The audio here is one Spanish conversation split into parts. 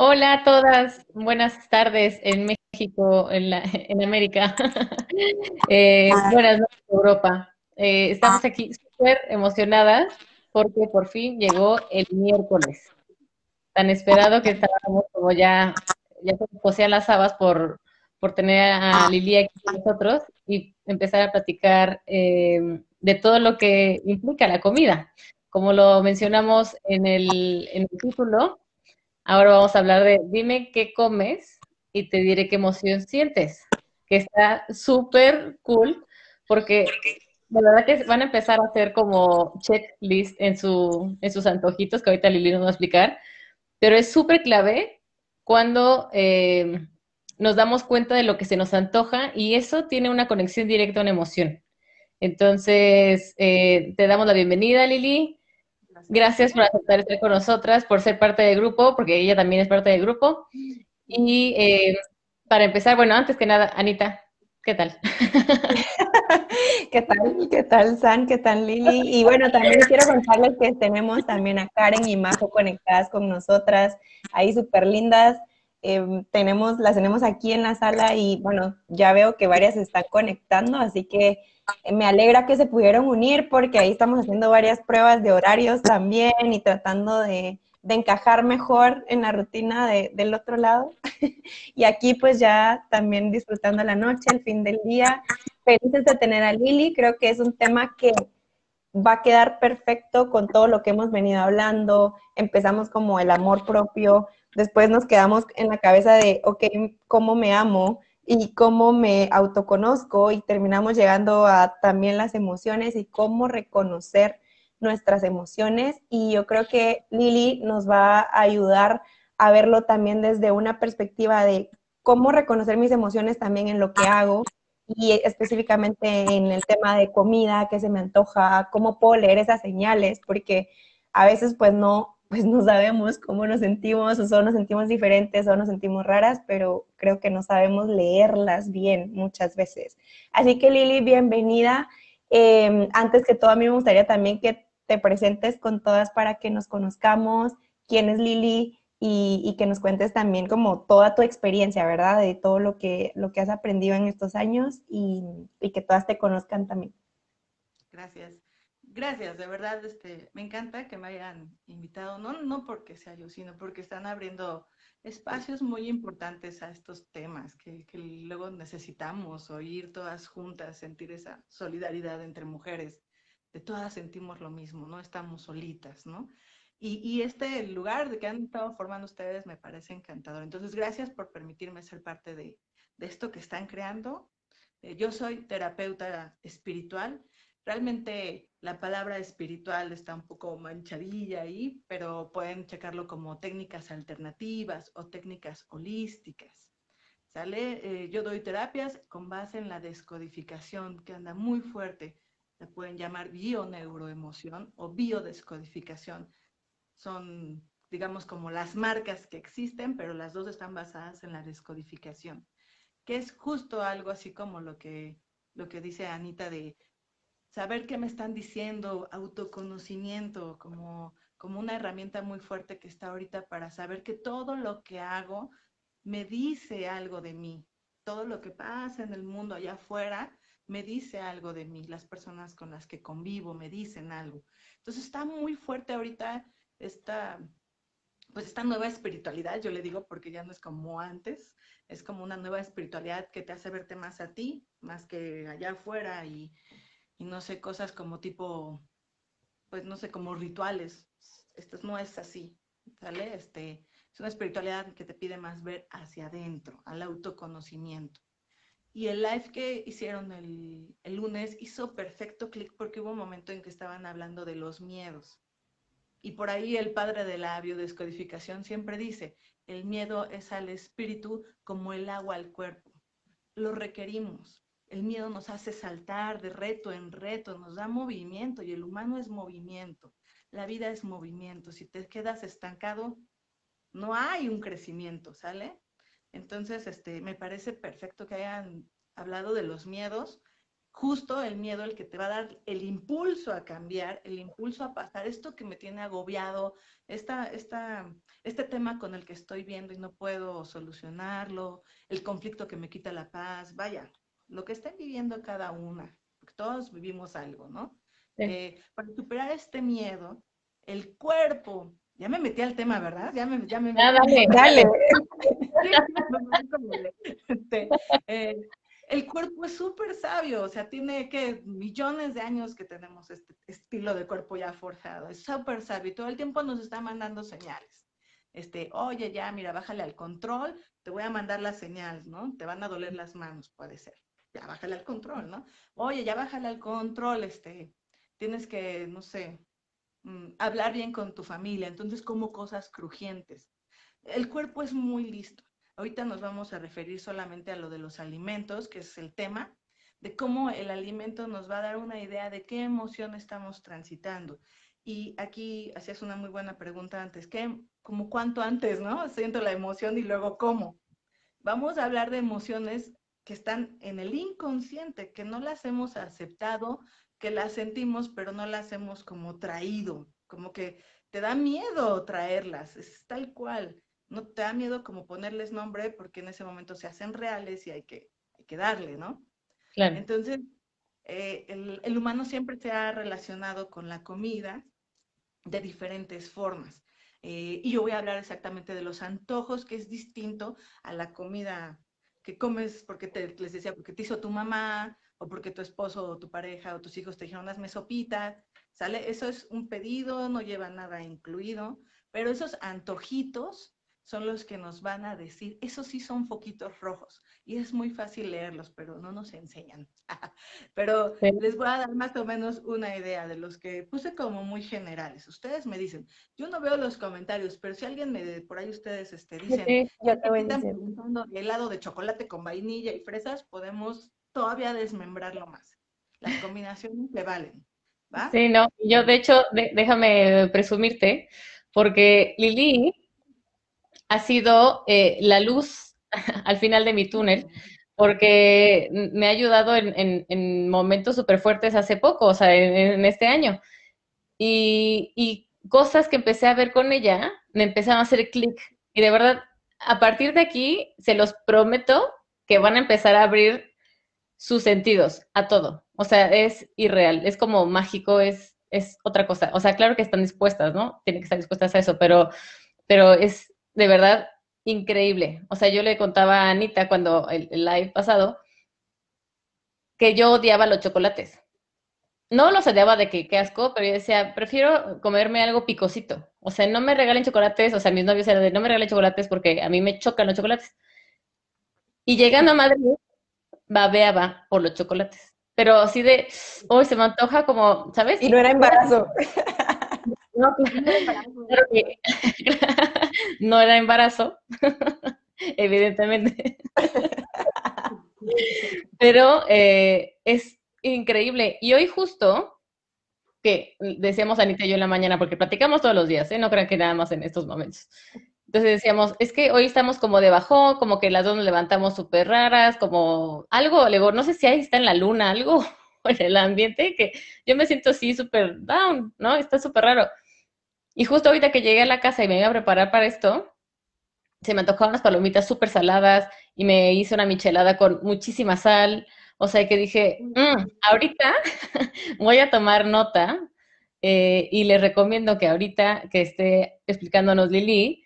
Hola a todas, buenas tardes en México, en, la, en América. eh, buenas noches, Europa. Eh, estamos aquí súper emocionadas porque por fin llegó el miércoles. Tan esperado que estábamos como ya, ya se posean las habas por, por tener a Lili aquí con nosotros y empezar a platicar eh, de todo lo que implica la comida. Como lo mencionamos en el, en el título, Ahora vamos a hablar de dime qué comes y te diré qué emoción sientes, que está súper cool porque de verdad que van a empezar a hacer como checklist en, su, en sus antojitos, que ahorita Lili nos va a explicar, pero es súper clave cuando eh, nos damos cuenta de lo que se nos antoja y eso tiene una conexión directa a una emoción. Entonces, eh, te damos la bienvenida, Lili. Gracias por aceptar estar con nosotras, por ser parte del grupo, porque ella también es parte del grupo. Y eh, para empezar, bueno, antes que nada, Anita, ¿qué tal? ¿Qué tal? ¿Qué tal, San? ¿Qué tal, Lili? Y bueno, también quiero contarles que tenemos también a Karen y Majo conectadas con nosotras, ahí súper lindas. Em, tenemos, las tenemos aquí en la sala y bueno, ya veo que varias están conectando, así que me alegra que se pudieron unir porque ahí estamos haciendo varias pruebas de horarios también y tratando de, encajar mejor en la rutina del otro lado. y aquí pues ya también disfrutando la noche, el fin del día. Felices de tener a Lili, creo que es un tema que va a quedar perfecto con todo lo que hemos venido hablando. Empezamos como el amor propio, después nos quedamos en la cabeza de, ok, ¿cómo me amo? Y cómo me autoconozco y terminamos llegando a también las emociones y cómo reconocer nuestras emociones. Y yo creo que Lili nos va a ayudar a verlo también desde una perspectiva de cómo reconocer mis emociones también en lo que hago y específicamente en el tema de comida, que se me antoja, cómo puedo leer esas señales, porque a veces pues no, pues no sabemos cómo nos sentimos, o nos sentimos diferentes, o nos sentimos raras, pero creo que no sabemos leerlas bien muchas veces. Así que Lili, bienvenida. Em, antes que todo, a mí me gustaría también que te presentes con todas para que nos conozcamos, quién es Lili y, que nos cuentes también como toda tu experiencia, ¿verdad? De todo lo que, lo que has aprendido en estos años y, y que todas te conozcan también. Gracias. Gracias, de verdad, este, me encanta que me hayan invitado, no, no porque sea yo, sino porque están abriendo espacios muy importantes a estos temas que, que luego necesitamos oír todas juntas, sentir esa solidaridad entre mujeres, de todas sentimos lo mismo, no estamos solitas, ¿no? Y, y, este lugar de que han estado formando ustedes me parece encantador. Entonces, gracias por permitirme ser parte de, de esto que están creando. Eh, yo soy terapeuta espiritual Realmente la palabra espiritual está un poco manchadilla ahí, pero pueden checarlo como técnicas alternativas o técnicas holísticas. ¿Sale? Eh, yo doy terapias con base en la descodificación, que anda muy fuerte. La pueden llamar bioneuroemoción o biodescodificación. Son, digamos, como las marcas que existen, pero las dos están basadas en la descodificación, que es justo algo así como lo que, lo que dice Anita de saber qué me están diciendo, autoconocimiento como, como una herramienta muy fuerte que está ahorita para saber que todo lo que hago me dice algo de mí. Todo lo que pasa en el mundo allá afuera me dice algo de mí. Las personas con las que convivo me dicen algo. Entonces está muy fuerte ahorita esta, pues esta nueva espiritualidad, yo le digo porque ya no es como antes, es como una nueva espiritualidad que te hace verte más a ti, más que allá afuera y, y no sé, cosas como tipo, pues no sé, como rituales. Esto no es así, ¿sale? Este, es una espiritualidad que te pide más ver hacia adentro, al autoconocimiento. Y el live que hicieron el, el lunes hizo perfecto clic porque hubo un momento en que estaban hablando de los miedos. Y por ahí el padre de la biodescodificación siempre dice, el miedo es al espíritu como el agua al cuerpo. Lo requerimos. El miedo nos hace saltar de reto en reto, nos da movimiento y el humano es movimiento. La vida es movimiento. Si te quedas estancado, no hay un crecimiento, ¿sale? Entonces, este, me parece perfecto que hayan hablado de los miedos justo el miedo el que te va a dar el impulso a cambiar, el impulso a pasar, esto que me tiene agobiado, esta, esta, este tema con el que estoy viendo y no puedo solucionarlo, el conflicto que me quita la paz, vaya, lo que estén viviendo cada una, porque todos vivimos algo, ¿no? Eh, para superar este miedo, el cuerpo, ya me metí al tema, ¿verdad? Ya me, ya me metí. dale, dale. Este, eh, el cuerpo es súper sabio, o sea, tiene que millones de años que tenemos este estilo de cuerpo ya forjado, es súper sabio y todo el tiempo nos está mandando señales. Este, oye, ya, mira, bájale al control, te voy a mandar la señal, ¿no? Te van a doler las manos, puede ser. Ya, bájale al control, ¿no? Oye, ya bájale al control, este, tienes que, no sé, mm, hablar bien con tu familia, entonces como cosas crujientes. El cuerpo es muy listo. Ahorita nos vamos a referir solamente a lo de los alimentos, que es el tema, de cómo el alimento nos va a dar una idea de qué emoción estamos transitando. Y aquí hacías una muy buena pregunta antes, ¿qué, como cuánto antes, no? Siento la emoción y luego cómo. Vamos a hablar de emociones que están en el inconsciente, que no las hemos aceptado, que las sentimos, pero no las hemos como traído, como que te da miedo traerlas, es tal cual no te da miedo como ponerles nombre porque en ese momento se hacen reales y hay que, que darle, ¿no? Claro. Entonces, eh, el, humano siempre se ha relacionado con la comida de diferentes formas. Eh, y yo voy a hablar exactamente de los antojos, que es distinto a la comida que comes porque te, les decía, porque te hizo tu mamá, o porque tu esposo o tu pareja o tus hijos te dijeron unas mesopitas, ¿sale? Eso es un pedido, no lleva nada incluido, pero esos antojitos son los que nos van a decir, esos sí son foquitos rojos y es muy fácil leerlos, pero no nos enseñan. pero les voy a dar más o menos una idea de los que puse como muy generales. Ustedes me dicen, yo no veo los comentarios, pero si alguien me, por ahí ustedes este, dicen, yo te voy están preguntando helado de chocolate con vainilla y fresas, podemos todavía desmembrarlo más. Las combinaciones le valen. ¿va? Sí, no, yo de hecho, déjame presumirte, porque Lili ha sido eh, la luz al final de mi túnel, porque me ha ayudado en, momentos súper fuertes hace poco, o sea, en, este año. Y, cosas que empecé a ver con ella me empezaron a hacer clic. Y de verdad, a partir de aquí, se los prometo que van a empezar a abrir sus sentidos a todo. O sea, es irreal, es como mágico, es, es otra cosa. O sea, claro que están dispuestas, ¿no? Tienen que estar dispuestas a eso, pero, pero es, de verdad increíble. O sea, yo le contaba a Anita cuando el, live pasado que yo odiaba los chocolates. No los odiaba de que qué asco, pero yo decía, prefiero comerme algo picosito. O sea, no me regalen chocolates, o sea, mis novios eran de no me regalen chocolates porque a mí me chocan los chocolates. Y llegando a Madrid, babeaba por los chocolates. Pero así de, hoy se me antoja como, ¿sabes? Y no era embarazo. No, no era embarazo, evidentemente. Pero eh, es increíble. Y hoy justo, que decíamos Anita y yo en la mañana, porque platicamos todos los días, ¿eh? no crean que nada más en estos momentos. Entonces decíamos, es que hoy estamos como de bajón, como que las dos nos levantamos súper raras, como algo, no sé si ahí está en la luna, algo en el ambiente, que yo me siento así súper down, ¿no? Está súper raro. Y justo ahorita que llegué a la casa y me iba a preparar para esto, se me antojaron unas palomitas súper saladas y me hice una michelada con muchísima sal. O sea que dije, mm, ahorita voy a tomar nota eh, y les recomiendo que ahorita que esté explicándonos Lili,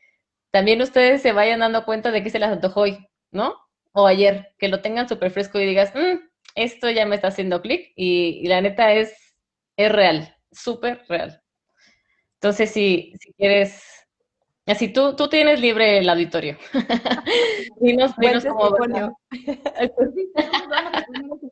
también ustedes se vayan dando cuenta de que se les antojó hoy, ¿no? O ayer, que lo tengan súper fresco y digas, mm, esto ya me está haciendo clic y, y, la neta es, es real, súper real. Entonces, si, si quieres, así tú, tú tienes libre el auditorio. dinos, dinos cómo ese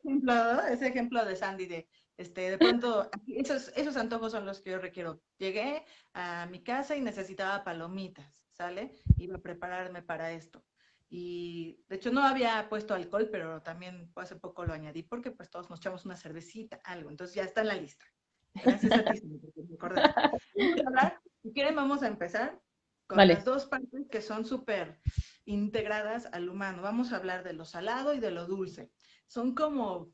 ejemplo, ese ejemplo de Sandy de este, de pronto, esos, esos antojos son los que yo requiero. Llegué a mi casa y necesitaba palomitas, ¿sale? Iba a prepararme para esto. Y de hecho no había puesto alcohol, pero también hace poco lo añadí porque pues todos nos echamos una cervecita, algo. Entonces ya está en la lista. Gracias a ti, Si quieren, vamos a empezar con las dos partes que son súper integradas al humano. Vamos a hablar de lo salado y de lo dulce. Son como,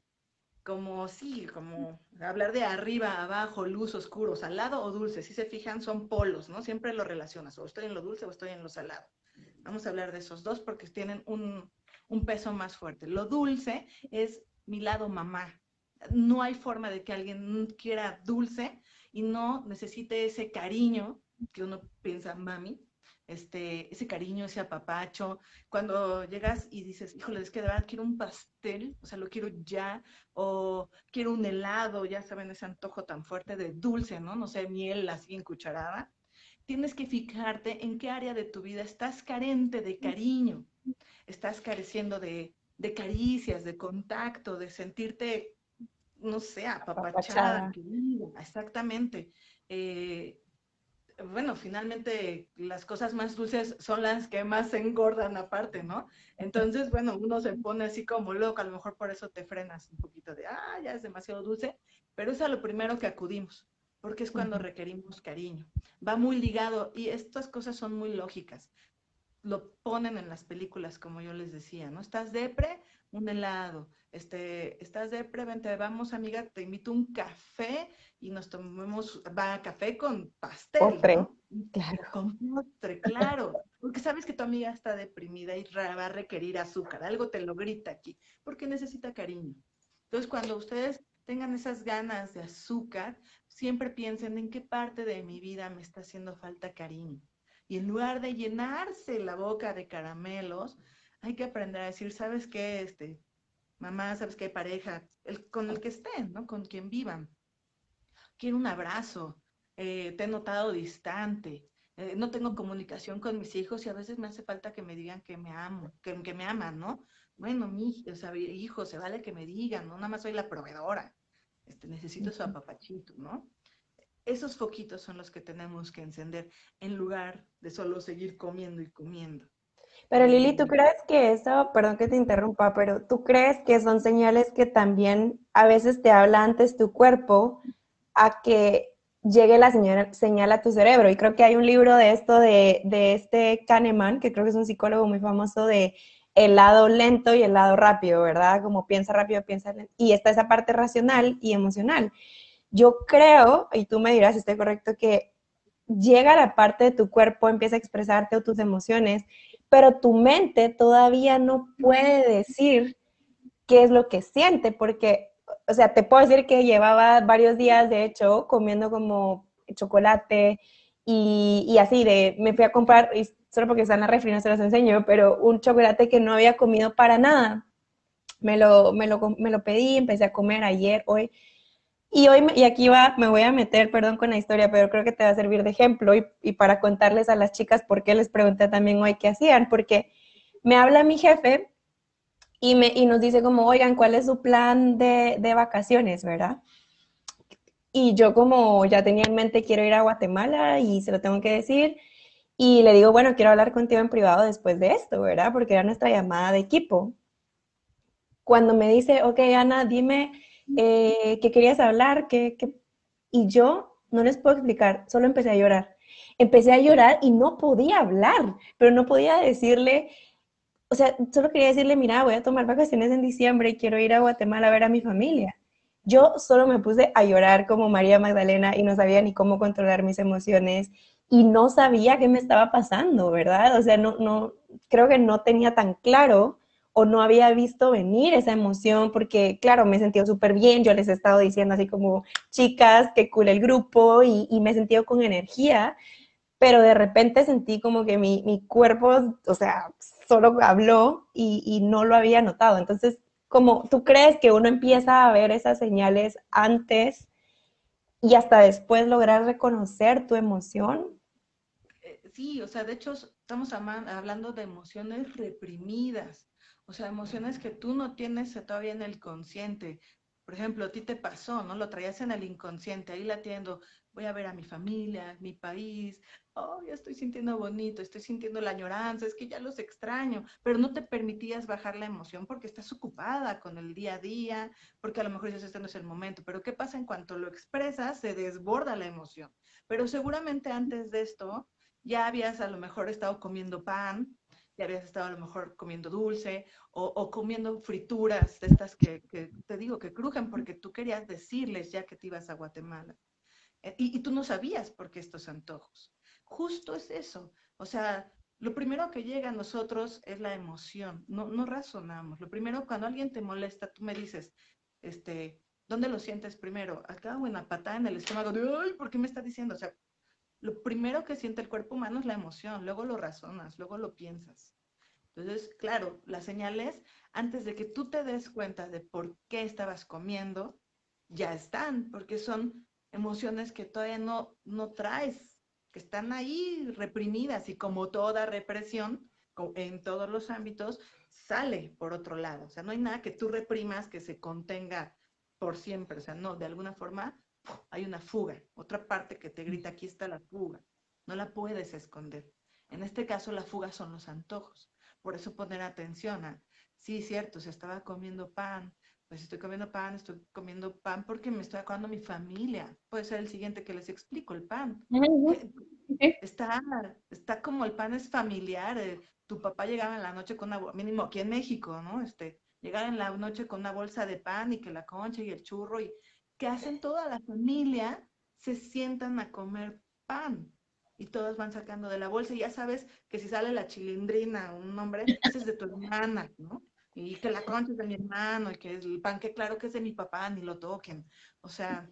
como sí, como hablar de arriba, abajo, luz, oscuro, salado o dulce. Si se fijan, son polos, ¿no? Siempre lo relacionas, o estoy en lo dulce o estoy en lo salado. Vamos a hablar de esos dos porque tienen un, un peso más fuerte. Lo dulce es mi lado mamá. No hay forma de que alguien quiera dulce y no necesite ese cariño que uno piensa, mami, este, ese cariño, ese apapacho, cuando llegas y dices, híjole, es que de verdad quiero un pastel, o sea, lo quiero ya, o quiero un helado, ya saben, ese antojo tan fuerte de dulce, ¿no? No sé, miel así en cucharada. Tienes que fijarte en qué área de tu vida estás carente de cariño, estás careciendo de, de caricias, de contacto, de sentirte, no sé, apapachada, exactamente. Eh, bueno, finalmente las cosas más dulces son las que más se engordan aparte, ¿no? Entonces, bueno, uno se pone así como loco, a lo mejor por eso te frenas un poquito de, ah, ya es demasiado dulce, pero es a lo primero que acudimos, porque es cuando requerimos cariño. Va muy ligado y estas cosas son muy lógicas. Lo ponen en las películas, como yo les decía, ¿no? Estás depre, un helado. Este, estás depre, vente, vamos amiga, te invito un café y nos tomemos, va café con pastel. Postre, claro. Con postre, claro. Porque sabes que tu amiga está deprimida y va a requerir azúcar. Algo te lo grita aquí, porque necesita cariño. Entonces, cuando ustedes tengan esas ganas de azúcar, siempre piensen en qué parte de mi vida me está haciendo falta cariño. Y en lugar de llenarse la boca de caramelos, hay que aprender a decir, ¿sabes qué? Este, mamá, ¿sabes qué? Pareja, el, con el que estén, ¿no? Con quien vivan quiero un abrazo, eh, te he notado distante, eh, no tengo comunicación con mis hijos y a veces me hace falta que me digan que me amo, que, que me aman, ¿no? Bueno, mi o hijo, se vale que me digan, no nada más soy la proveedora, este, necesito su apapachito, ¿no? Esos foquitos son los que tenemos que encender en lugar de solo seguir comiendo y comiendo. Pero Lili, ¿tú crees que eso, perdón que te interrumpa, pero tú crees que son señales que también a veces te habla antes tu cuerpo a que llegue la señal, a tu cerebro. Y creo que hay un libro de esto de, este Kahneman, que creo que es un psicólogo muy famoso de el lado lento y el lado rápido, ¿verdad? Como piensa rápido, piensa lento. Y está esa parte racional y emocional. Yo creo, y tú me dirás si estoy correcto, que llega la parte de tu cuerpo, empieza a expresarte o tus emociones, pero tu mente todavía no puede decir qué es lo que siente, porque o sea, te puedo decir que llevaba varios días, de hecho, comiendo como chocolate y, así, de, me fui a comprar, y solo porque están en la refri, no se los enseño, pero un chocolate que no había comido para nada. Me lo, me lo, me lo pedí, empecé a comer ayer, hoy. Y hoy, y aquí va, me voy a meter, perdón con la historia, pero creo que te va a servir de ejemplo y, y para contarles a las chicas por qué les pregunté también hoy qué hacían, porque me habla mi jefe y, me, y nos dice como, oigan, ¿cuál es su plan de, de vacaciones, verdad? Y yo como ya tenía en mente, quiero ir a Guatemala y se lo tengo que decir. Y le digo, bueno, quiero hablar contigo en privado después de esto, ¿verdad? Porque era nuestra llamada de equipo. Cuando me dice, ok, Ana, dime eh, qué querías hablar, qué, qué... y yo no les puedo explicar, solo empecé a llorar. Empecé a llorar y no podía hablar, pero no podía decirle, o sea, solo quería decirle, mira, voy a tomar vacaciones en diciembre y quiero ir a Guatemala a ver a mi familia. Yo solo me puse a llorar como María Magdalena y no sabía ni cómo controlar mis emociones y no sabía qué me estaba pasando, ¿verdad? O sea, no, no, creo que no tenía tan claro o no había visto venir esa emoción porque, claro, me he sentido súper bien, yo les he estado diciendo así como, chicas, qué cool el grupo y, y me he sentido con energía, pero de repente sentí como que mi, mi cuerpo, o sea, solo habló y, no lo había notado. Entonces, como tú crees que uno empieza a ver esas señales antes y hasta después lograr reconocer tu emoción? Eh, sí, o sea, de hecho estamos hablando de emociones reprimidas, o sea, emociones que tú no tienes todavía en el consciente. Por ejemplo, a ti te pasó, ¿no? Lo traías en el inconsciente, ahí latiendo, voy a ver a mi familia, mi país, oh, ya estoy sintiendo bonito, estoy sintiendo la añoranza, es que ya los extraño, pero no te permitías bajar la emoción porque estás ocupada con el día a día, porque a lo mejor dices, este no es el momento, pero ¿qué pasa en cuanto lo expresas? Se desborda la emoción. Pero seguramente antes de esto ya habías a lo mejor estado comiendo pan, y habías estado a lo mejor comiendo dulce o, comiendo frituras de estas que, te digo que crujen porque tú querías decirles ya que te ibas a Guatemala. Eh, y, tú no sabías por qué estos antojos. Justo es eso. O sea, lo primero que llega a nosotros es la emoción. No, no razonamos. Lo primero, cuando alguien te molesta, tú me dices, este, ¿dónde lo sientes primero? Acá o en la patada en el estómago de, ay, ¿por qué me está diciendo? O sea, lo primero que siente el cuerpo humano es la emoción, luego lo razonas, luego lo piensas. Entonces, claro, las señales, antes de que tú te des cuenta de por qué estabas comiendo, ya están, porque son emociones que todavía no, no traes, que están ahí reprimidas y como toda represión en todos los ámbitos, sale por otro lado. O sea, no hay nada que tú reprimas que se contenga por siempre. O sea, no, de alguna forma hay una fuga, otra parte que te grita, aquí está la fuga, no la puedes esconder. En este caso, la fuga son los antojos. Por eso poner atención a, sí, cierto, se estaba comiendo pan, pues estoy comiendo pan, estoy comiendo pan porque me estoy acordando a mi familia. Puede ser el siguiente que les explico, el pan. Está, está como el pan es familiar. Eh, tu papá llegaba en la noche con una, mínimo aquí en México, ¿no? Este, llegaba en la noche con una bolsa de pan y que la concha y el churro y que hacen toda la familia, se sientan a comer pan y todos van sacando de la bolsa y ya sabes que si sale la chilindrina, un nombre, ese es de tu hermana, ¿no? Y que la concha es de mi hermano y que el pan que claro que es de mi papá, ni lo toquen. O sea,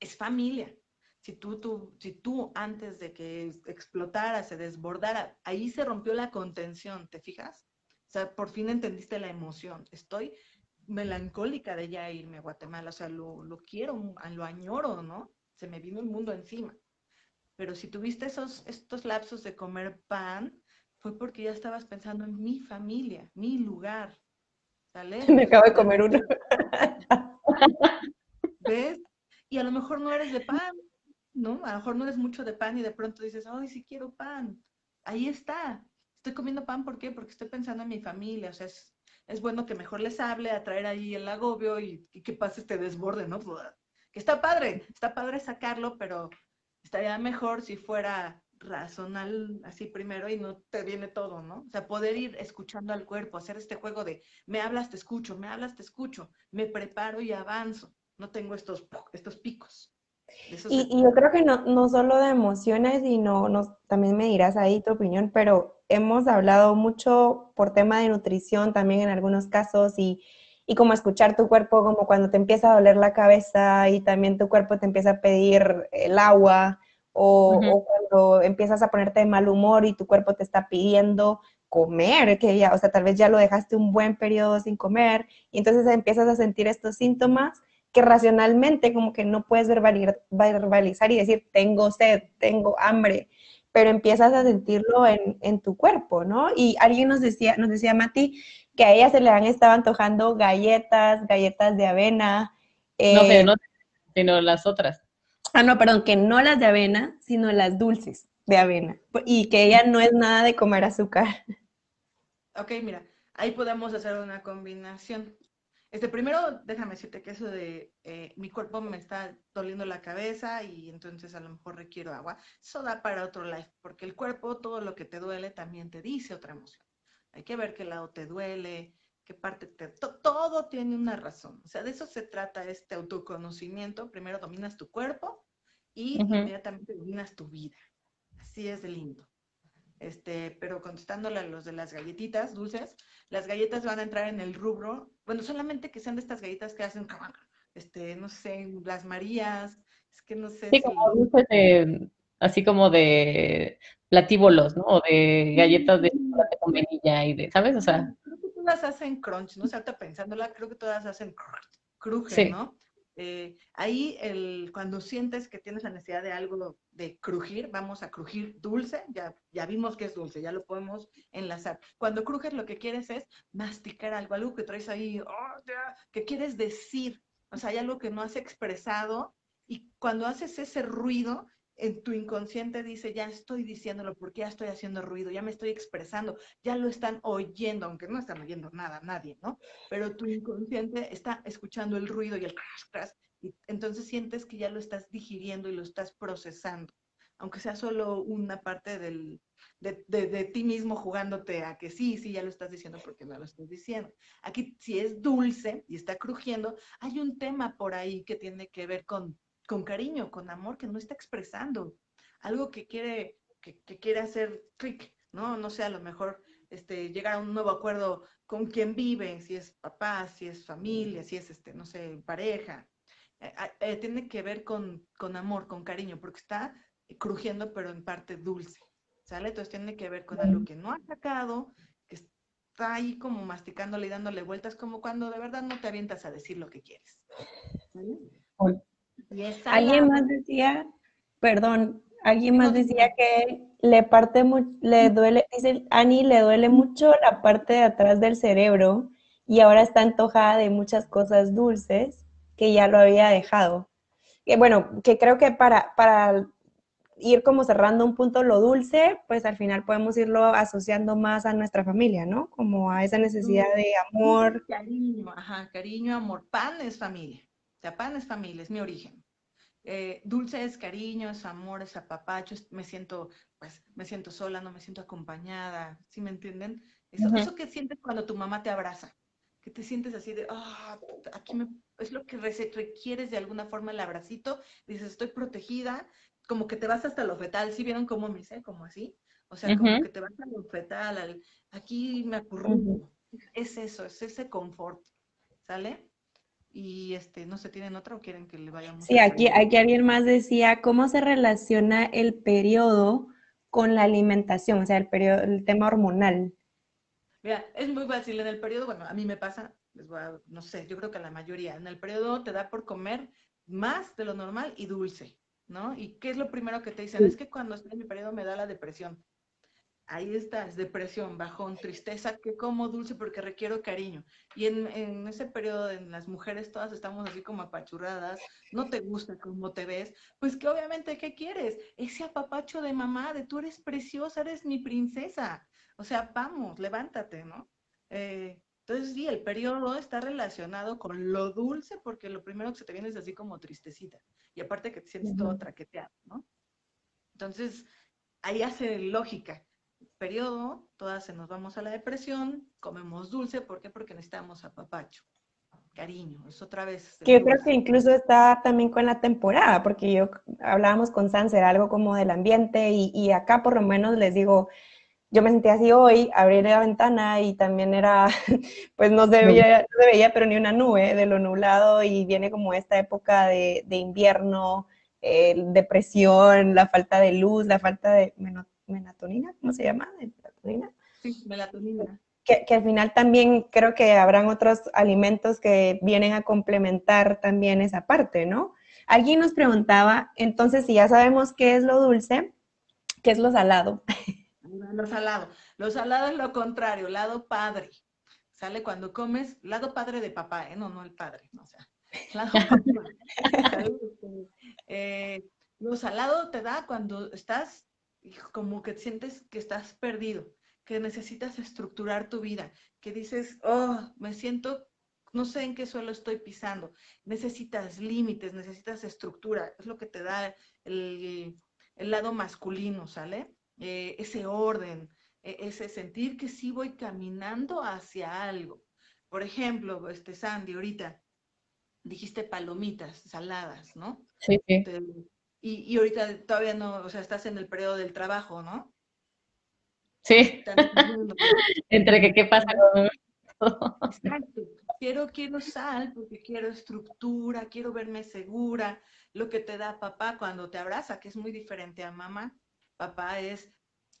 es familia. Si tú, tú, si tú antes de que explotara, se desbordara, ahí se rompió la contención, ¿te fijas? O sea, por fin entendiste la emoción. Estoy melancólica de ya irme a Guatemala, o sea, lo, lo quiero, lo añoro, ¿no? Se me vino el mundo encima. Pero si tuviste esos, estos lapsos de comer pan, fue porque ya estabas pensando en mi familia, mi lugar. ¿Sale? Me acabo de comer uno. ¿Ves? Y a lo mejor no eres de pan, ¿no? A lo mejor no eres mucho de pan y de pronto dices, ay, sí quiero pan. Ahí está. Estoy comiendo pan, ¿por qué? Porque estoy pensando en mi familia. O sea, es, es bueno que mejor les hable, atraer ahí el agobio y, que pase este desborde, ¿no? Pues, que está padre, está padre sacarlo, pero estaría mejor si fuera razonal así primero y no te viene todo, ¿no? O sea, poder ir escuchando al cuerpo, hacer este juego de me hablas, te escucho, me hablas, te escucho, me preparo y avanzo. No tengo estos, estos picos. Y, y, yo creo que no, no solo de emociones, sino no, también me dirás ahí tu opinión, pero hemos hablado mucho por tema de nutrición también en algunos casos y, y como escuchar tu cuerpo, como cuando te empieza a doler la cabeza y también tu cuerpo te empieza a pedir el agua o, o cuando empiezas a ponerte de mal humor y tu cuerpo te está pidiendo comer, que ya, o sea, tal vez ya lo dejaste un buen periodo sin comer y entonces empiezas a sentir estos síntomas que racionalmente como que no puedes verbalizar y decir, tengo sed, tengo hambre, pero empiezas a sentirlo en, tu cuerpo, ¿no? Y alguien nos decía, nos decía Mati, que a ella se le han estado antojando galletas, galletas de avena. no, pero eh, no, sino las otras. Ah, no, perdón, que no las de avena, sino las dulces de avena. Y que ella no es nada de comer azúcar. Ok, mira, ahí podemos hacer una combinación. Este, primero, déjame decirte que eso de eh, mi cuerpo me está doliendo la cabeza y entonces a lo mejor requiero agua, eso da para otro live, porque el cuerpo, todo lo que te duele también te dice otra emoción. Hay que ver qué lado te duele, qué parte te... todo tiene una razón. O sea, de eso se trata este autoconocimiento. Primero dominas tu cuerpo y inmediatamente dominas tu vida. Así es de lindo. Este, pero contestándole a los de las galletitas dulces, las galletas van a entrar en el rubro, bueno, solamente que sean de estas galletas que hacen, este, no sé, las Marías, es que no sé. Sí, como dulces de, así como de platíbolos, ¿no? O de galletas de chocolate con vainilla y de, ¿sabes? O sea. Creo que todas hacen crunch, ¿no? O sea, pensándola, creo que todas hacen cruje, ¿no? Eh, ahí, el, cuando sientes que tienes la necesidad de algo de crujir, vamos a crujir dulce, ya, ya vimos que es dulce, ya lo podemos enlazar. Cuando crujes lo que quieres es masticar algo, algo que traes ahí, oh, que quieres decir, o sea, hay algo que no has expresado y cuando haces ese ruido, en tu inconsciente dice, ya estoy diciéndolo porque ya estoy haciendo ruido, ya me estoy expresando, ya lo están oyendo, aunque no están oyendo nada, nadie, ¿no? Pero tu inconsciente está escuchando el ruido y el crash, crash, y entonces sientes que ya lo estás digiriendo y lo estás procesando. aunque sea solo una parte del, de, de, ti mismo jugándote a que sí, sí, ya lo estás diciendo porque no lo estás diciendo. Aquí, si es dulce y está crujiendo, hay un tema por ahí que tiene que ver con, con cariño, con amor, que no está expresando. Algo que quiere, que, que quiere hacer clic, ¿no? No sé, a lo mejor este, llegar a un nuevo acuerdo con quien vive, si es papá, si es familia, si es, este, no sé, pareja. Eh, eh, tiene que ver con, con amor, con cariño, porque está crujiendo, pero en parte dulce. ¿sale? Entonces tiene que ver con algo que no ha sacado, que está ahí como masticándole y dándole vueltas, como cuando de verdad no te avientas a decir lo que quieres. Alguien más decía, perdón, alguien más decía que le parte, le duele, dice Ani, le duele mucho la parte de atrás del cerebro y ahora está antojada de muchas cosas dulces que ya lo había dejado. Que bueno, que creo que para, para ir como cerrando un punto lo dulce, pues al final podemos irlo asociando más a nuestra familia, ¿no? Como a esa necesidad de amor. Cariño, ajá, cariño, amor. Pan es familia. Pan es familia, es mi origen. Eh, dulce es cariño, es amor, es apapacho, me siento, pues, me siento sola, no me siento acompañada, ¿sí me entienden? Eso, eso que sientes cuando tu mamá te abraza, que te sientes así de, ah, aquí me, es lo que requieres de alguna forma el abracito, dices, estoy protegida, como que te vas hasta lo fetal, ¿sí vieron cómo me hice? Como así. O sea, como que te vas a lo fetal, al, aquí me acurruco. Es eso, es ese confort, ¿sale? Y este, no sé, ¿tienen otra o quieren que le vayamos? Sí, aquí, aquí alguien más decía, ¿cómo se relaciona el periodo con la alimentación? O sea, el, periodo, el tema hormonal. Mira, es muy fácil. En el periodo, bueno, a mí me pasa, les voy a, no sé, yo creo que a la mayoría, en el periodo te da por comer más de lo normal y dulce. ¿no? ¿Y qué es lo primero que te dicen? Es que cuando estoy en mi periodo me da la depresión. Ahí está, es depresión, bajón, tristeza, que como dulce porque requiero cariño. Y en, ese periodo en las mujeres todas estamos así como apachurradas, no te gusta cómo te ves, pues que obviamente, ¿qué quieres? Ese apapacho de mamá, de tú eres preciosa, eres mi princesa. O sea, vamos, levántate, ¿no? Eh, entonces, sí, el periodo está relacionado con lo dulce, porque lo primero que se te viene es así como tristecita. Y aparte que te sientes todo traqueteado, ¿no? Entonces, ahí hace lógica. Periodo, todas se nos vamos a la depresión, comemos dulce, ¿por qué? Porque necesitamos apapacho. Cariño, es otra vez. Que yo creo que incluso está también con la temporada, porque yo hablábamos con Sanser algo como del ambiente, y, y acá por lo menos les digo, yo me sentía así hoy, abrí la ventana y también era, pues no se veía, no se veía pero ni una nube de lo nublado y viene como esta época de, de invierno, eh, depresión, la falta de luz, la falta de melatonina, ¿cómo se llama? ¿Melatonina? Sí, melatonina. Que, que, al final también creo que habrán otros alimentos que vienen a complementar también esa parte, ¿no? Alguien nos preguntaba, entonces, si ya sabemos qué es lo dulce, ¿qué es lo salado? Lo salado. Lo salado es lo contrario, lado padre. Sale cuando comes, lado padre de papá, ¿eh? No, no el padre, no, o sea, lado eh, lo salado te da cuando estás como que sientes que estás perdido, que necesitas estructurar tu vida, que dices, oh, me siento, no sé en qué suelo estoy pisando. Necesitas límites, necesitas estructura, es lo que te da el, el lado masculino, ¿sale? Eh, ese orden, e, ese sentir que sí voy caminando hacia algo. Por ejemplo, este Sandy, ahorita dijiste palomitas saladas, ¿no? Sí, sí. Y, y, ahorita todavía no, o sea, estás en el periodo del trabajo, ¿no? Sí. Entre que qué pasa con... Exacto. Quiero, quiero sal porque quiero estructura, quiero verme segura. Lo que te da papá cuando te abraza, que es muy diferente a mamá, papá es,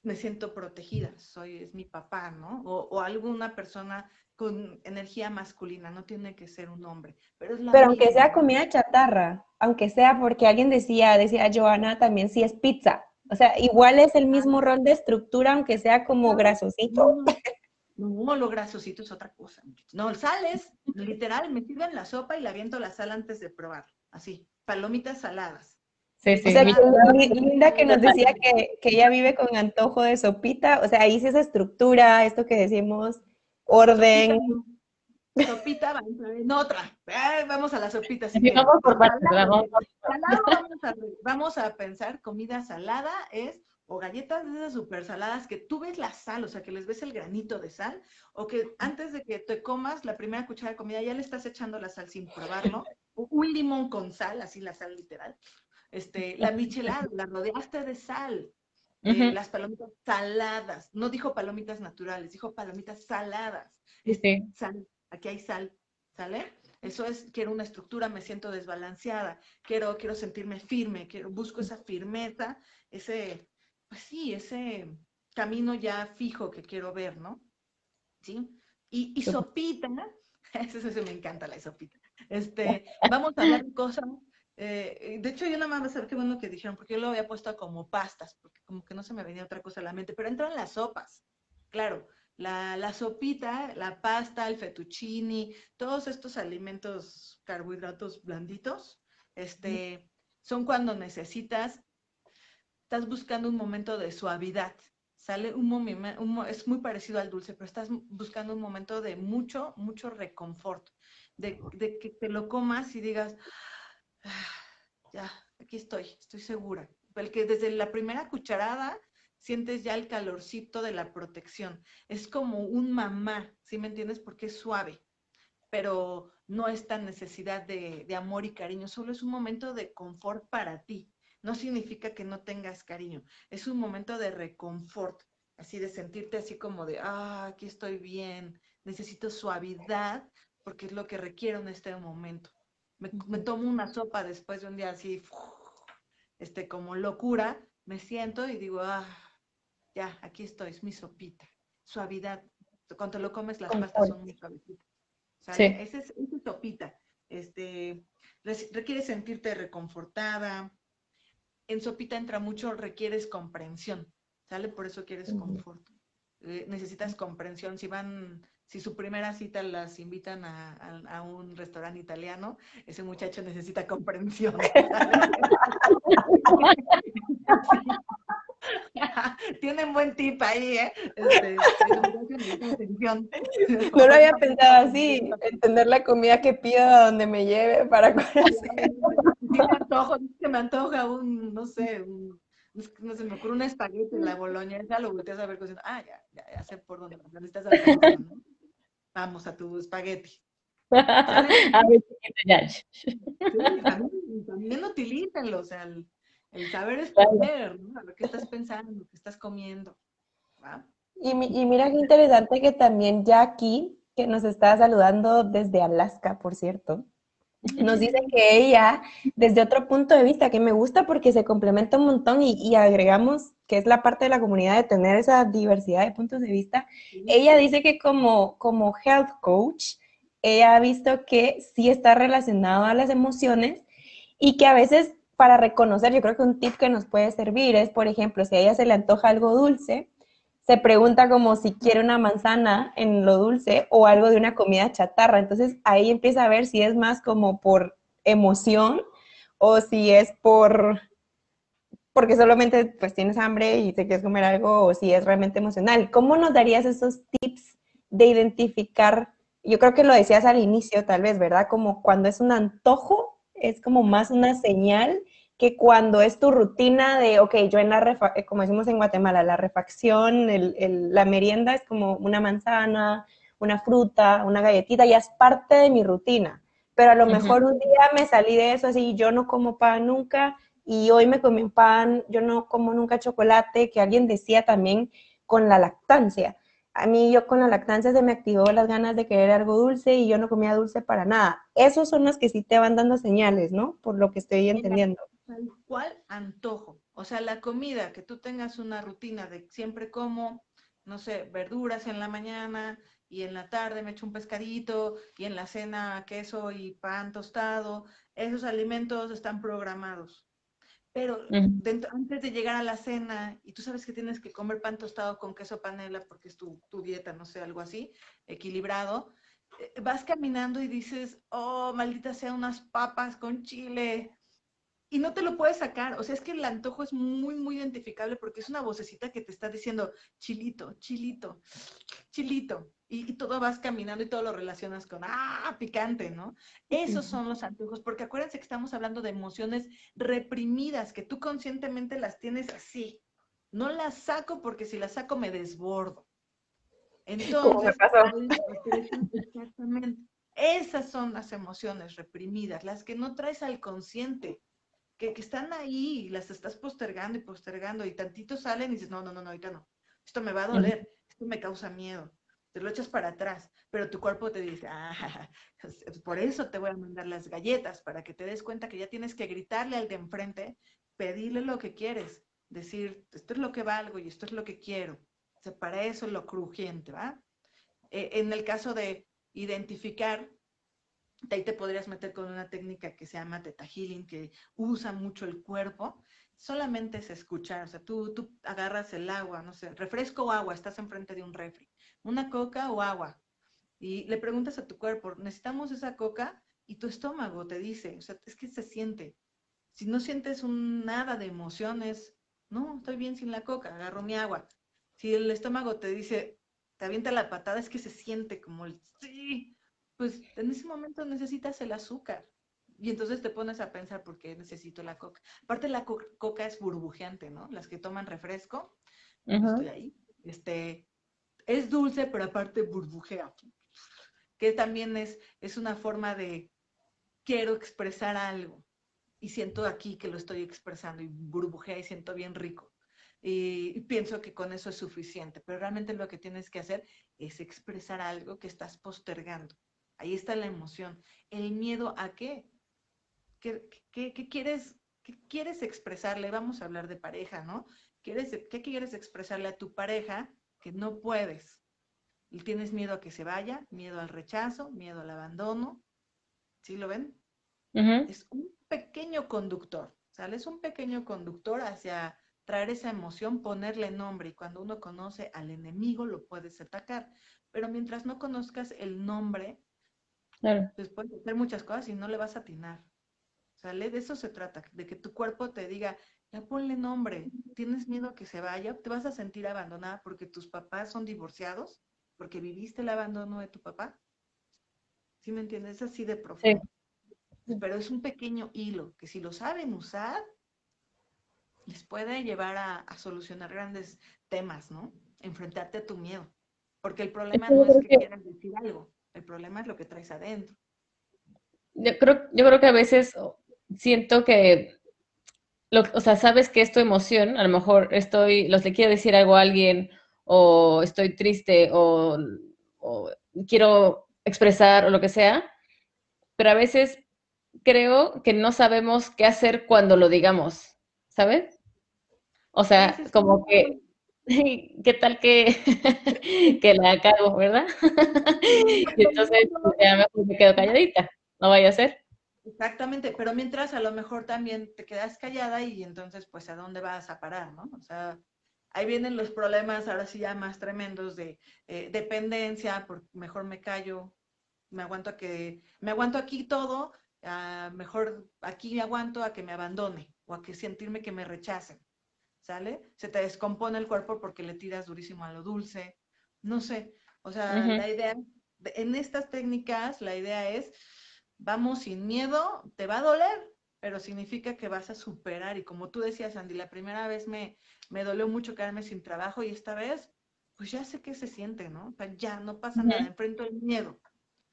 me siento protegida, soy, es mi papá, ¿no? O, alguna persona con energía masculina, no tiene que ser un hombre. Pero, es pero aunque sea comida chatarra, aunque sea porque alguien decía, decía Joana también si es pizza. O sea, igual es el mismo rol de estructura, aunque sea como grasosito. No, lo grasosito es otra cosa. No, sales, literal, me en la sopa y la aviento la sal antes de probar. Así, palomitas saladas. Sí, sí. O sea, Linda que nos decía que, que, ella vive con antojo de sopita, o sea, ahí sí esa estructura, esto que decimos, orden. sopita va en otra. vamos a la sopita. vamos por vamos a pensar comida salada es o galletas de esas súper saladas que tú ves la sal, o sea, que les ves el granito de sal, o que antes de que te comas la primera cuchara de comida ya le estás echando la sal sin probarlo, un limón con sal, así la sal literal, este, la michelada, la rodeaste de sal, eh, las palomitas saladas, no dijo palomitas naturales, dijo palomitas saladas, sí. sal, aquí hay sal, ¿sale? Eso es, quiero una estructura, me siento desbalanceada, quiero, quiero sentirme firme, quiero, busco esa firmeza, ese, pues sí, ese camino ya fijo que quiero ver, ¿no? ¿Sí? Y, y sopita, eso, eso, me encanta la sopita. Este, vamos a hablar de cosas, eh, de hecho yo nada más, qué bueno que dijeron, porque yo lo había puesto como pastas, porque como que no se me venía otra cosa a la mente, pero entran las sopas, claro, la, la, sopita, la pasta, el fettuccini, todos estos alimentos carbohidratos blanditos, este, son cuando necesitas estás buscando un momento de suavidad. Sale un momento, es muy parecido al dulce, pero estás buscando un momento de mucho, mucho reconfort, de, que te lo comas y digas, ya, aquí estoy, estoy segura. El que desde la primera cucharada sientes ya el calorcito de la protección. Es como un mamá, ¿sí me entiendes? Porque es suave, pero no es tan necesidad de, de amor y cariño, solo es un momento de confort para ti no significa que no tengas cariño, es un momento de reconfort, así de sentirte así como de, ah, aquí estoy bien, necesito suavidad porque es lo que requiero en este momento. Me, tomo una sopa después de un día así, este, como locura, me siento y digo, ah, ya, aquí estoy, es mi sopita. Suavidad. Cuando lo comes, las pastas son muy suavecitas. Sí. Esa es, esa sopita. Este, requiere sentirte reconfortada, en sopita entra mucho, requieres comprensión, ¿sale? Por eso quieres confort. Eh, necesitas comprensión. Si van, si su primera cita las invitan a, un restaurante italiano, ese muchacho necesita comprensión. Tienen buen tip ahí, ¿eh? Este, no lo había pensado así, entender la comida que pido a donde me lleve para conocer. me antoja, se me antoja un, no sé, un, no se me ocurre un espagueti en la boloña, ya lo volteas a ver cociendo, ah, ya, ya, ya sé por dónde, estás ¿no? Vamos a tu espagueti. a ver, ya. Sí, también, también utilízalo, o sea, el, el saber es poder, ¿no? A lo que estás pensando, lo que estás comiendo. Y, y, mira qué interesante que también Jackie, que nos está saludando desde Alaska, por cierto, nos dice que ella, desde otro punto de vista, que me gusta porque se complementa un montón y, agregamos que es la parte de la comunidad de tener esa diversidad de puntos de vista. Ella dice que como, como health coach, ella ha visto que sí está relacionado a las emociones y que a veces para reconocer, yo creo que un tip que nos puede servir es, por ejemplo, si a ella se le antoja algo dulce, se pregunta como si quiere una manzana en lo dulce o algo de una comida chatarra. Entonces ahí empieza a ver si es más como por emoción o si es por porque solamente pues tienes hambre y te quieres comer algo o si es realmente emocional. ¿Cómo nos darías esos tips de identificar? Yo creo que lo decías al inicio tal vez, ¿verdad? Como cuando es un antojo, es como más una señal que cuando es tu rutina de, ok, yo en la, eh, como decimos en Guatemala, la refacción, el, la merienda es como una manzana, una fruta, una galletita, ya es parte de mi rutina. Pero a lo mejor un día me salí de eso así, yo no como pan nunca y hoy me comí un pan, yo no como nunca chocolate, que alguien decía también con la lactancia. A mí yo con la lactancia se me activó las ganas de querer algo dulce y yo no comía dulce para nada. Esos son los que sí te van dando señales, ¿no? Por lo que estoy entendiendo tal cual antojo. O sea, la comida, que tú tengas una rutina de siempre como, no sé, verduras en la mañana y en la tarde me echo un pescadito y en la cena queso y pan tostado, esos alimentos están programados. Pero antes de llegar a la cena, y tú sabes que tienes que comer pan tostado con queso panela porque es tu, tu dieta, no sé, algo así, equilibrado, eh, vas caminando y dices, oh, maldita sea unas papas con chile, y no te lo puedes sacar. O sea, es que el antojo es muy, muy identificable porque es una vocecita que te está diciendo chilito, chilito, chilito. Y, todo vas caminando y todo lo relacionas con, ah, picante, ¿no? Esos son los antojos, porque acuérdense que estamos hablando de emociones reprimidas, que tú conscientemente las tienes así. No las saco porque si las saco me desbordo. Entonces, exactamente. Esas son las emociones reprimidas, las que no traes al consciente que, están ahí y las estás postergando y postergando y tantito salen y dices, no, no, no, no, ahorita no. Esto me va a doler, esto me causa miedo. Te lo echas para atrás, pero tu cuerpo te dice, ah, por eso te voy a mandar las galletas, para que te des cuenta que ya tienes que gritarle al de enfrente, pedirle lo que quieres, decir, esto es lo que valgo y esto es lo que quiero. O sea, para eso es lo crujiente, ¿va? Eh, en el caso de identificar de ahí te podrías meter con una técnica que se llama Theta Healing, que usa mucho el cuerpo. Solamente es escuchar, o sea, tú, tú agarras el agua, no sé, refresco o agua, estás enfrente de un refri, una coca o agua, y le preguntas a tu cuerpo, necesitamos esa coca, y tu estómago te dice, o sea, es que se siente. Si no sientes un, nada de emociones, no, estoy bien sin la coca, agarro mi agua. Si el estómago te dice, te avienta la patada, es que se siente como el, sí, pues en ese momento necesitas el azúcar. Y entonces te pones a pensar por qué necesito la coca. Aparte la coca es burbujeante, ¿no? Las que toman refresco, estoy ahí, este, es dulce, pero aparte burbujea. Que también es, es una forma de quiero expresar algo. Y siento aquí que lo estoy expresando y burbujea y siento bien rico. y pienso que con eso es suficiente, pero realmente lo que tienes que hacer es expresar algo que estás postergando. Ahí está la emoción. ¿El miedo a qué? ¿Qué, quieres, qué quieres expresarle? Vamos a hablar de pareja, ¿no? ¿Quieres, ¿Qué quieres expresarle a tu pareja que no puedes? ¿Tienes miedo a que se vaya? ¿Miedo al rechazo? ¿Miedo al abandono? ¿Sí lo ven? Es un pequeño conductor, ¿sale? Es un pequeño conductor hacia traer esa emoción, ponerle nombre y cuando uno conoce al enemigo lo puedes atacar. Pero mientras no conozcas el nombre, Claro. puedes hacer muchas cosas y no le vas a atinar. ¿Sale? De eso se trata, de que tu cuerpo te diga, ya ponle nombre, tienes miedo que se vaya, te vas a sentir abandonada porque tus papás son divorciados, porque viviste el abandono de tu papá. ¿Sí me entiendes? Es así de profundo. Pero es un pequeño hilo que si lo saben usar, les puede llevar a, a solucionar grandes temas, ¿no? Enfrentarte a tu miedo. Porque el problema no es que quieras decir algo, el problema es lo que traes adentro. Yo creo, yo creo que a veces siento que, o sea, sabes que es tu emoción, a lo mejor estoy, los le quiero decir algo a alguien, o estoy triste, o, quiero expresar, o lo que sea, pero a veces creo que no sabemos qué hacer cuando lo digamos, ¿sabes? O sea, como que ¿qué tal que, que la cago, verdad? y entonces pues, ya mejor me quedo calladita, no vaya a ser. Exactamente, pero mientras a lo mejor también te quedas callada y entonces pues a dónde vas a parar, ¿no? O sea, ahí vienen los problemas ahora sí ya más tremendos de eh, dependencia, por mejor me callo, me aguanto a que, me aguanto aquí todo, mejor aquí me aguanto a que me abandone o a que sentirme que me rechacen. ¿Sale? Se te descompone el cuerpo porque le tiras durísimo a lo dulce, no sé, o sea, la idea, en estas técnicas, la idea es, vamos sin miedo, te va a doler, pero significa que vas a superar, y como tú decías, Andy, la primera vez me, me dolió mucho quedarme sin trabajo y esta vez, pues ya sé qué se siente, ¿no? O sea, ya no pasa nada, enfrento el miedo.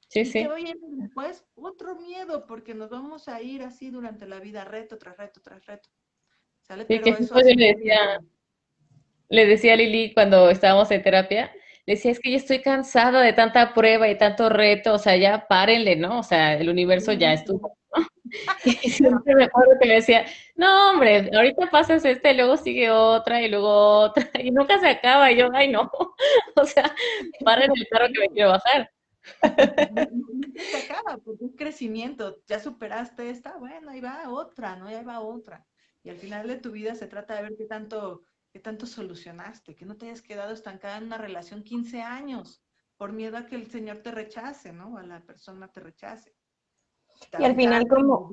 Sí, y sí. Que voy después otro miedo, porque nos vamos a ir así durante la vida, reto tras reto tras reto le decía, le decía a Lili cuando estábamos en terapia, le decía, es que yo estoy cansada de tanta prueba y tanto reto, o sea, ya párenle, ¿no? O sea, el universo ya estuvo, ¿no? Y siempre me acuerdo que me decía, no, hombre, ahorita pasas este, luego sigue otra y luego otra, y nunca se acaba, y yo, ay, no, o sea, paren el carro que me quiero bajar. Se acaba, porque es crecimiento, ya superaste esta, bueno, ahí va otra, ¿no? Ahí va otra. Y al final de tu vida se trata de ver qué tanto, qué tanto solucionaste, que no te hayas quedado estancada en una relación 15 años por miedo a que el Señor te rechace, ¿no? A la persona te rechace. Y al final como...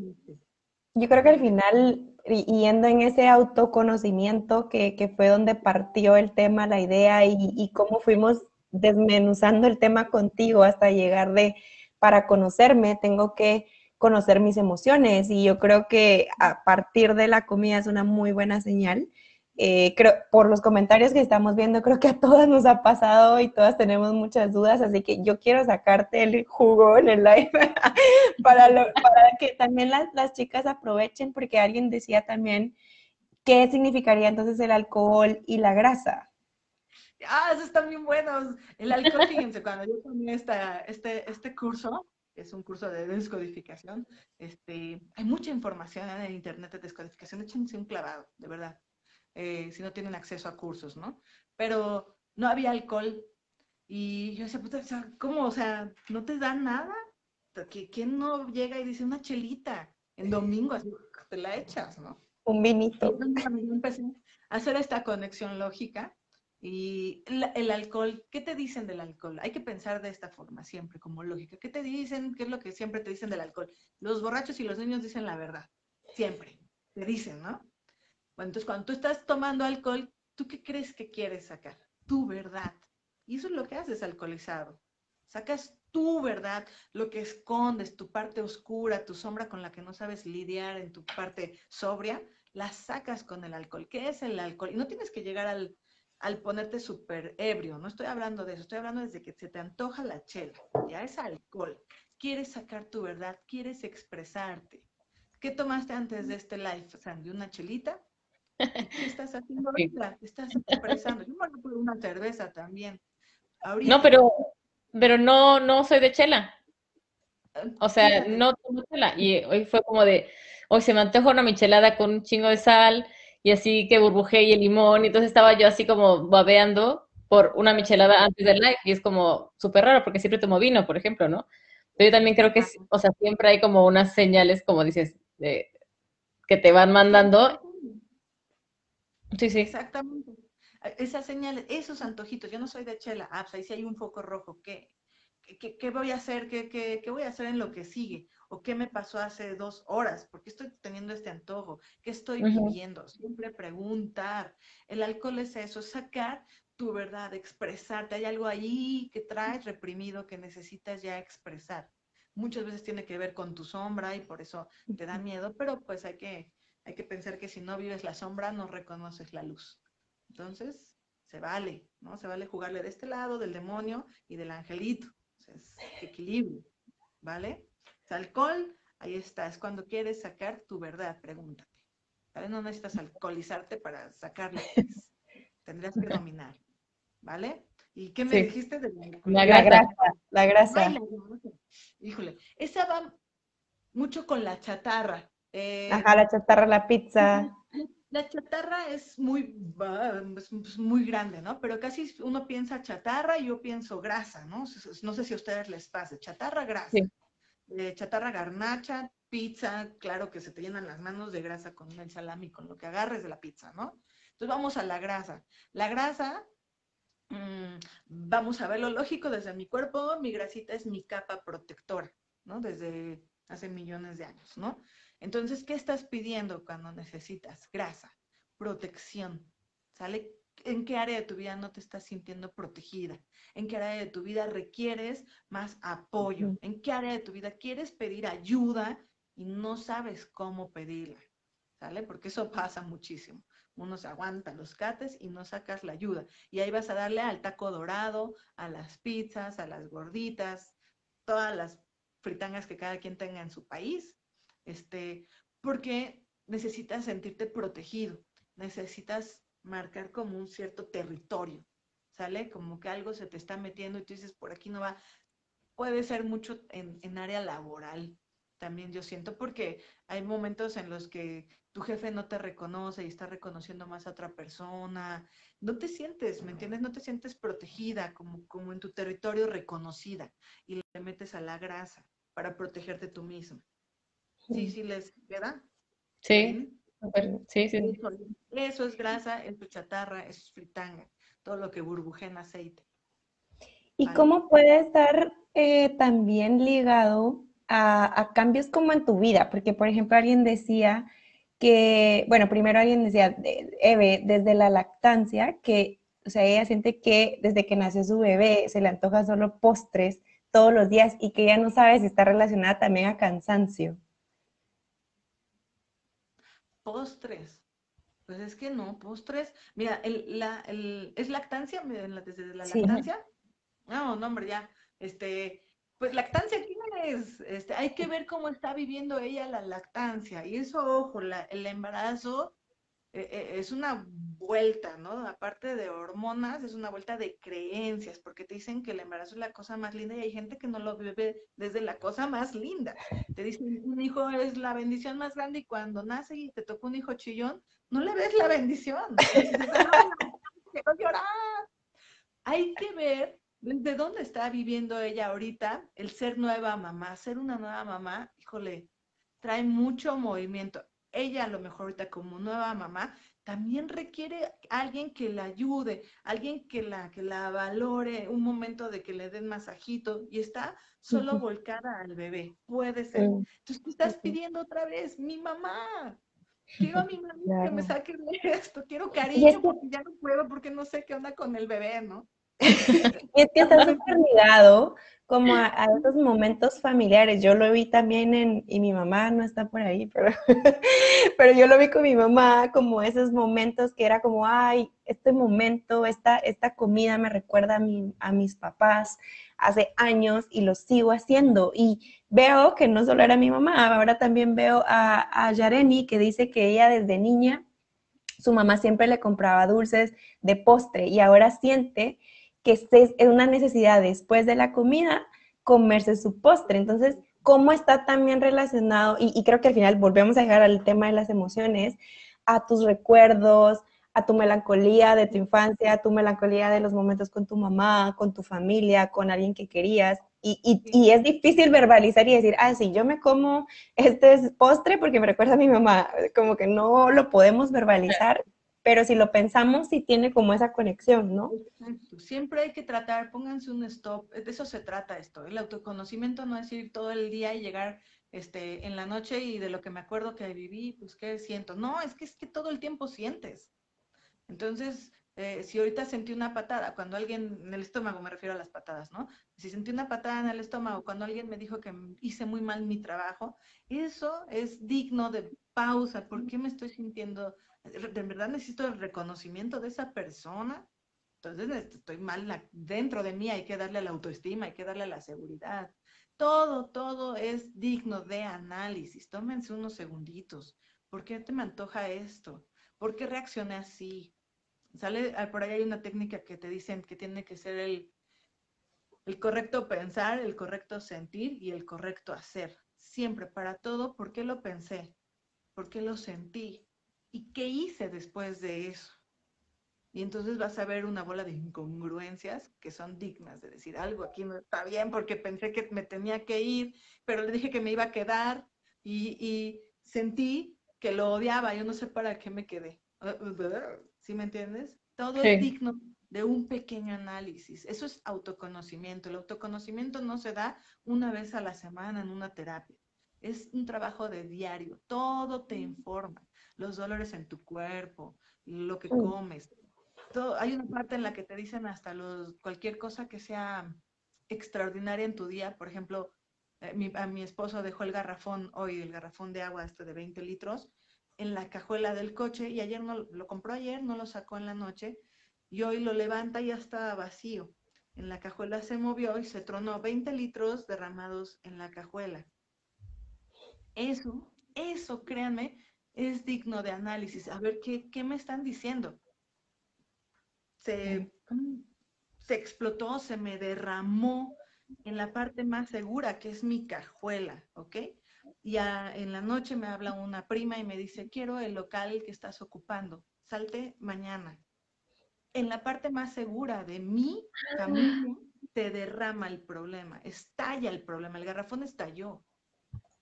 Yo creo que al final, yendo en ese autoconocimiento que, que fue donde partió el tema, la idea y, y cómo fuimos desmenuzando el tema contigo hasta llegar de, para conocerme, tengo que conocer mis emociones y yo creo que a partir de la comida es una muy buena señal eh, creo, por los comentarios que estamos viendo, creo que a todas nos ha pasado y todas tenemos muchas dudas, así que yo quiero sacarte el jugo en el live para, para, que también las, las, chicas aprovechen, porque alguien decía también qué significaría entonces el alcohol y la grasa. Ah, esos están bien buenos. El alcohol, fíjense, cuando yo tomé este, este curso, es un curso de descodificación, este, hay mucha información en el internet de descodificación, échense un clavado, de verdad eh, si no tienen acceso a cursos, ¿no? Pero no había alcohol. Y yo decía, puta, ¿cómo? O sea, ¿no te dan nada? ¿Quién no llega y dice una chelita en domingo? Así te la echas, ¿no? Un vinito. Y empecé a hacer esta conexión lógica. Y el, alcohol, ¿qué te dicen del alcohol? Hay que pensar de esta forma siempre, como lógica. ¿Qué te dicen? ¿Qué es lo que siempre te dicen del alcohol? Los borrachos y los niños dicen la verdad, siempre. Te dicen, ¿no? Bueno, entonces cuando tú estás tomando alcohol, ¿tú qué crees que quieres sacar? Tu verdad. Y eso es lo que haces alcoholizado. Sacas tu verdad, lo que escondes, tu parte oscura, tu sombra con la que no sabes lidiar en tu parte sobria, la sacas con el alcohol. ¿Qué es el alcohol? Y no tienes que llegar al, al ponerte súper ebrio, no estoy hablando de eso, estoy hablando desde que se te antoja la chela, ya es alcohol. Quieres sacar tu verdad, quieres expresarte. ¿Qué tomaste antes de este live, Sandy? ¿Una chelita? ¿Qué estás haciendo ahorita? estás expresando. Yo me por una cerveza también. No, pero, pero no, no soy de chela. O sea, no tomo chela. Y hoy fue como de, hoy se me antojó una michelada con un chingo de sal y así que burbujé y el limón. Y entonces estaba yo así como babeando por una michelada antes del live. Y es como súper raro porque siempre tomo vino, por ejemplo, ¿no? Pero yo también creo que, o sea, siempre hay como unas señales, como dices, de, que te van mandando Sí, sí. Exactamente. Esas señales, esos antojitos, yo no soy de chela, ah, pues ahí sí hay un foco rojo, ¿qué, qué, qué voy a hacer? ¿Qué, ¿Qué, qué, voy a hacer en lo que sigue? ¿O qué me pasó hace dos horas? ¿Por qué estoy teniendo este antojo? ¿Qué estoy viviendo? Siempre preguntar. El alcohol es eso, sacar tu verdad, expresarte. Hay algo ahí que traes reprimido que necesitas ya expresar. Muchas veces tiene que ver con tu sombra y por eso te da miedo, pero pues hay que hay que pensar que si no vives la sombra, no reconoces la luz. Entonces, se vale, ¿no? Se vale jugarle de este lado, del demonio y del angelito. es equilibrio, ¿vale? Alcohol, ahí está, es cuando quieres sacar tu verdad, pregúntate. ¿Vale? No necesitas alcoholizarte para sacarlo. Tendrías que dominar, ¿vale? ¿Y qué me dijiste de la, la grasa? La grasa. Híjole, esa va mucho con la chatarra. Eh, Ajá, la chatarra, la pizza. La chatarra es muy, es muy grande, ¿no? Pero casi uno piensa chatarra y yo pienso grasa, ¿no? No sé si a ustedes les pasa. Chatarra, grasa. Chatarra, garnacha, pizza, claro que se te llenan las manos de grasa con el salami, con lo que agarres de la pizza, ¿no? Entonces vamos a la grasa. La grasa, mm, vamos a ver lo lógico desde mi cuerpo, mi grasita es mi capa protectora, ¿no? Desde hace millones de años, ¿no? Entonces, ¿qué estás pidiendo cuando necesitas? Grasa, protección, ¿sale? ¿En qué área de tu vida no te estás sintiendo protegida? ¿En qué área de tu vida requieres más apoyo? ¿En qué área de tu vida quieres pedir ayuda y no sabes cómo pedirla? ¿Sale? Porque eso pasa muchísimo. Uno se aguanta los cates y no sacas la ayuda. Y ahí vas a darle al taco dorado, a las pizzas, a las gorditas, todas las fritangas que cada quien tenga en su país, este, porque necesitas sentirte protegido, necesitas marcar como un cierto territorio, ¿sale? Como que algo se te está metiendo y tú dices, por aquí no va. Puede ser mucho en, en área laboral, también yo siento, porque hay momentos en los que tu jefe no te reconoce y está reconociendo más a otra persona. No te sientes, ¿me entiendes? No te sientes protegida, como, como en tu territorio reconocida y le metes a la grasa para protegerte tú misma. Sí, sí les queda. Sí, sí, sí. Eso es grasa, es tu chatarra, es fritanga, todo lo que burbujea en aceite. ¿Y cómo puede estar eh, también ligado a, cambios como en tu vida, porque por ejemplo alguien decía que, bueno, primero alguien decía, Eve, desde la lactancia, que, o sea, ella siente que desde que nació su bebé se le antoja solo postres todos los días y que ella no sabe si está relacionada también a cansancio. Postres. Pues es que no, postres. Mira, el, la, el, ¿es lactancia? ¿Desde la lactancia? No, no, hombre, ya. Este, pues lactancia, ¿quién es? Este, hay que ver cómo está viviendo ella la lactancia. Y eso, ojo, el embarazo eh, eh, es una vuelta, ¿no? Aparte de hormonas, es una vuelta de creencias, porque te dicen que el embarazo es la cosa más linda y hay gente que no lo vive desde la cosa más linda. Te dicen, un hijo es la bendición más grande y cuando nace y te toca un hijo chillón, no le ves la bendición. Quiero llorar. Hay que ver desde dónde está viviendo ella ahorita el ser nueva mamá. Ser una nueva mamá, híjole, trae mucho movimiento. Ella a lo mejor ahorita como nueva mamá también requiere alguien que la ayude, alguien que la, que la valore, un momento de que le den masajito y está solo volcada al bebé. Puede ser. Entonces tú estás pidiendo otra vez, mi mamá, quiero a mi mamá que me saque de esto, quiero cariño porque ya no puedo porque no sé qué onda con el bebé, ¿no? es que está súper ligado como a, esos momentos familiares. Yo lo vi también en, y mi mamá no está por ahí, pero, pero yo lo vi con mi mamá, como esos momentos que era como, ay, este momento, esta, esta comida me recuerda a, mi, a mis papás hace años y lo sigo haciendo. Y veo que no solo era mi mamá, ahora también veo a, a Yareni que dice que ella desde niña, su mamá siempre le compraba dulces de postre y ahora siente que es una necesidad después de la comida comerse su postre. Entonces, ¿cómo está también relacionado? Y, creo que al final volvemos a llegar al tema de las emociones, a tus recuerdos, a tu melancolía de tu infancia, a tu melancolía de los momentos con tu mamá, con tu familia, con alguien que querías. Y, y, es difícil verbalizar y decir, ah, sí, yo me como este postre porque me recuerda a mi mamá. Como que no lo podemos verbalizar, pero si lo pensamos, sí tiene como esa conexión, ¿no? Siempre hay que tratar, pónganse un stop, de eso se trata esto. El autoconocimiento no es ir todo el día y llegar este, en la noche y de lo que me acuerdo que viví, pues qué siento. No, es que es que todo el tiempo sientes. Entonces, eh, si ahorita sentí una patada, cuando alguien en el estómago, me refiero a las patadas, ¿no? Si sentí una patada en el estómago, cuando alguien me dijo que hice muy mal mi trabajo, eso es digno de pausa. ¿Por qué me estoy sintiendo de verdad necesito el reconocimiento de esa persona. Entonces estoy mal dentro de mí, hay que darle la autoestima, hay que darle la seguridad. Todo, todo es digno de análisis. Tómense unos segunditos. ¿Por qué te me antoja esto? ¿Por qué reaccioné así? Sale, ah, por ahí hay una técnica que te dicen que tiene que ser el, el correcto pensar, el correcto sentir y el correcto hacer. Siempre, para todo, ¿por qué lo pensé? ¿Por qué lo sentí? ¿Y qué hice después de eso? Y entonces vas a ver una bola de incongruencias que son dignas de decir algo aquí no está bien porque pensé que me tenía que ir, pero le dije que me iba a quedar y, sentí que lo odiaba. Yo no sé para qué me quedé. ¿Sí me entiendes? Todo es digno de un pequeño análisis. Eso es autoconocimiento. El autoconocimiento no se da una vez a la semana en una terapia. Es un trabajo de diario. Todo te informa los dolores en tu cuerpo, lo que comes. Todo, hay una parte en la que te dicen hasta los, cualquier cosa que sea extraordinaria en tu día. Por ejemplo, eh, mi, a mi esposo dejó el garrafón hoy, el garrafón de agua este de 20 litros, en la cajuela del coche y ayer no lo compró ayer, no lo sacó en la noche y hoy lo levanta y ya está vacío. En la cajuela se movió y se tronó 20 litros derramados en la cajuela. Eso, eso, créanme, es digno de análisis. A ver, ¿qué, me están diciendo? Se, se explotó, se me derramó en la parte más segura, que es mi cajuela, ¿ok? Y en la noche me habla una prima y me dice, quiero el local que estás ocupando, salte mañana. En la parte más segura de mi camino, te derrama el problema, estalla el problema, el garrafón estalló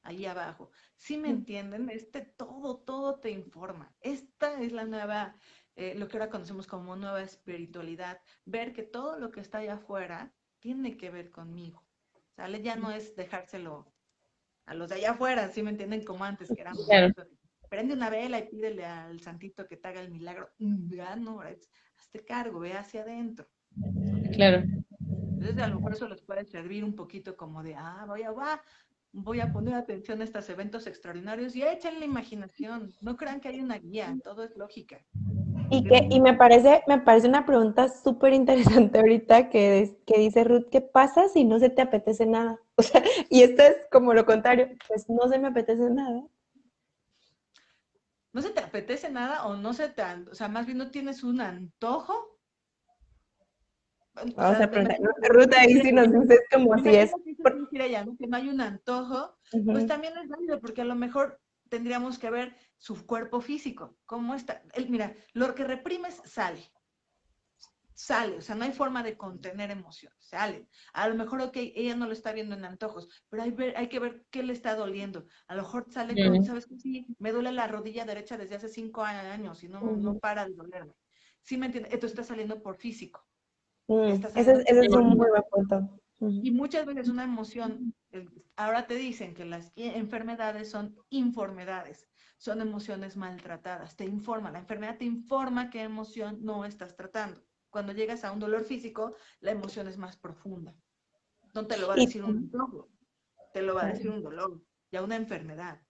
ahí abajo. Si me entienden? Este todo, todo te informa. Esta es la nueva, eh, lo que ahora conocemos como nueva espiritualidad. Ver que todo lo que está allá afuera tiene que ver conmigo. ¿Sale? Ya no es dejárselo a los de allá afuera, ¿sí me entienden? Como antes, que eran prende una vela y pídele al santito que te haga el milagro. Ya no, hazte cargo, ve hacia adentro. Claro. Entonces, a lo mejor eso les puede servir un poquito como de, ah, voy a, va, voy a poner atención a estos eventos extraordinarios y echen la imaginación. No crean que hay una guía, todo es lógica. Y, que, y me, parece, me parece una pregunta súper interesante ahorita que, que dice Ruth, ¿qué pasa si no se te apetece nada? O sea, y esto es como lo contrario, pues no se me apetece nada. ¿No se te apetece nada o no se te, o sea, más bien no tienes un antojo? Vamos a preguntar, Ruth ahí sí nos dices como si es. Que no hay un antojo, pues también es válido, porque a lo mejor tendríamos que ver su cuerpo físico, cómo está. Él, mira, lo que reprimes sale. Sale, o sea, no hay forma de contener emociones, sale. A lo mejor, ok, ella no lo está viendo en antojos, pero hay, hay que ver qué le está doliendo. A lo mejor sale con, ¿sabes qué? Sí, me duele la rodilla derecha desde hace cinco años y no, no para de dolerme. ¿Sí me entiendes? Esto está saliendo por físico. Mm, ese, es un muy buen punto. Y muchas veces una emoción, ahora te dicen que las enfermedades son informedades, son emociones maltratadas, te informa, la enfermedad te informa qué emoción no estás tratando. Cuando llegas a un dolor físico, la emoción es más profunda. No te lo va a decir un dolor, te lo va a decir un dolor, ya una enfermedad.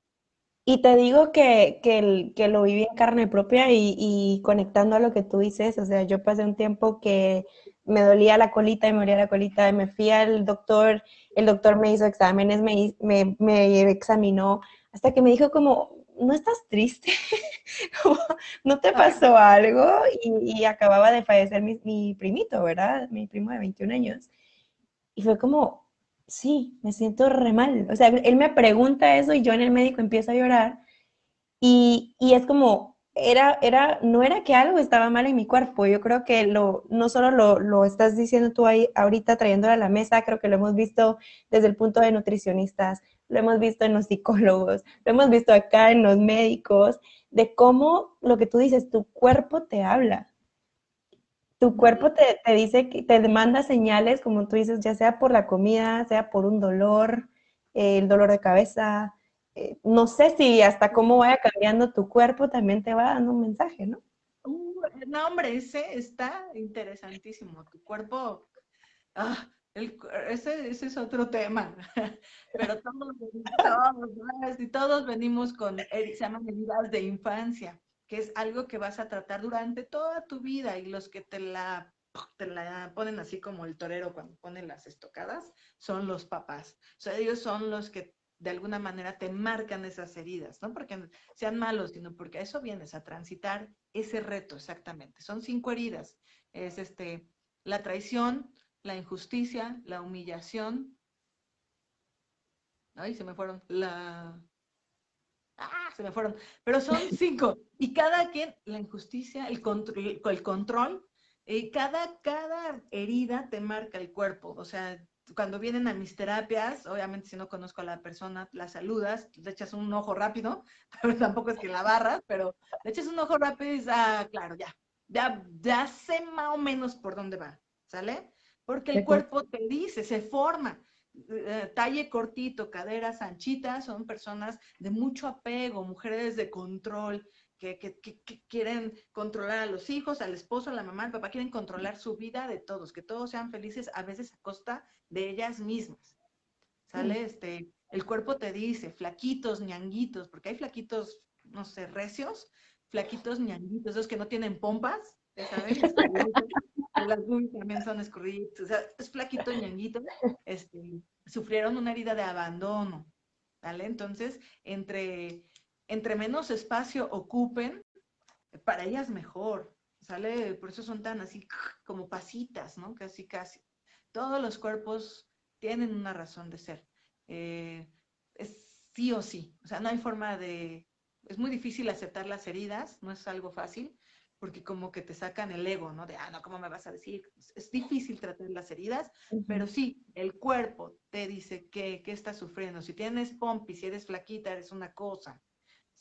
Y te digo que, que, que lo viví en carne propia y, y, conectando a lo que tú dices, o sea, yo pasé un tiempo que me dolía la colita y me dolía la colita y me fui al doctor, el doctor me hizo exámenes, me, me, me examinó, hasta que me dijo como, ¿no estás triste? ¿No te pasó algo? Y, acababa de fallecer mi, mi, primito, ¿verdad? Mi primo de 21 años. Y fue como, sí, me siento re mal. O sea, él me pregunta eso y yo en el médico empiezo a llorar. Y, y es como, era, era, no era que algo estaba mal en mi cuerpo, yo creo que lo, no solo lo, lo estás diciendo tú ahí ahorita trayéndolo a la mesa, creo que lo hemos visto desde el punto de nutricionistas, lo hemos visto en los psicólogos, lo hemos visto acá en los médicos, de cómo lo que tú dices, tu cuerpo te habla. Tu cuerpo te, te dice, que te demanda señales, como tú dices, ya sea por la comida, sea por un dolor, el dolor de cabeza, eh, no sé si hasta cómo vaya cambiando tu cuerpo también te va dando un mensaje, ¿no? Uh, no, hombre, ese está interesantísimo. Tu cuerpo, ah, ese, es otro tema. Pero todos, todos, venimos con, se llaman heridas de infancia, que es algo que vas a tratar durante toda tu vida y los que te la te la ponen así como el torero cuando ponen las estocadas, son los papás. O ellos son los que de alguna manera te marcan esas heridas, no porque sean malos, sino porque a eso vienes a transitar ese reto exactamente. Son cinco heridas. Es este, la traición, la injusticia, la humillación. Ay, se me fueron. La... Ah, se me fueron. Pero son cinco. Y cada quien, la injusticia, el control, el control, y cada, cada herida te marca el cuerpo. O sea, cuando vienen a mis terapias, obviamente si no conozco a la persona, la saludas, le echas un ojo rápido, pero tampoco es que la barras, pero le echas un ojo rápido y dices, ah, claro, ya, ya, ya sé más o menos por dónde va, ¿sale? Porque el cuerpo te dice, se forma. Eh, talle cortito, caderas anchitas, son personas de mucho apego, mujeres de control, que, quieren controlar a los hijos, al esposo, a la mamá, al papá, quieren controlar su vida de todos, que todos sean felices, a veces a costa de ellas mismas. ¿Sale? Este, el cuerpo te dice, flaquitos, ñanguitos, porque hay flaquitos, no sé, recios, flaquitos ñanguitos, esos que no tienen pompas, ya saben, las también son escurriditos, o sea, es flaquito ñanguito, este, sufrieron una herida de abandono, ¿vale? Entonces, entre entre menos espacio ocupen, para ellas mejor, ¿sale? Por eso son tan así como pasitas, ¿no? Casi, casi. Todos los cuerpos tienen una razón de ser. Eh, es sí o sí. O sea, no hay forma de... Es muy difícil aceptar las heridas, no es algo fácil, porque como que te sacan el ego, ¿no? De, ah, no, ¿cómo me vas a decir? Es difícil tratar las heridas, pero sí, el cuerpo te dice que, que estás sufriendo. Si tienes pompi, si eres flaquita, eres una cosa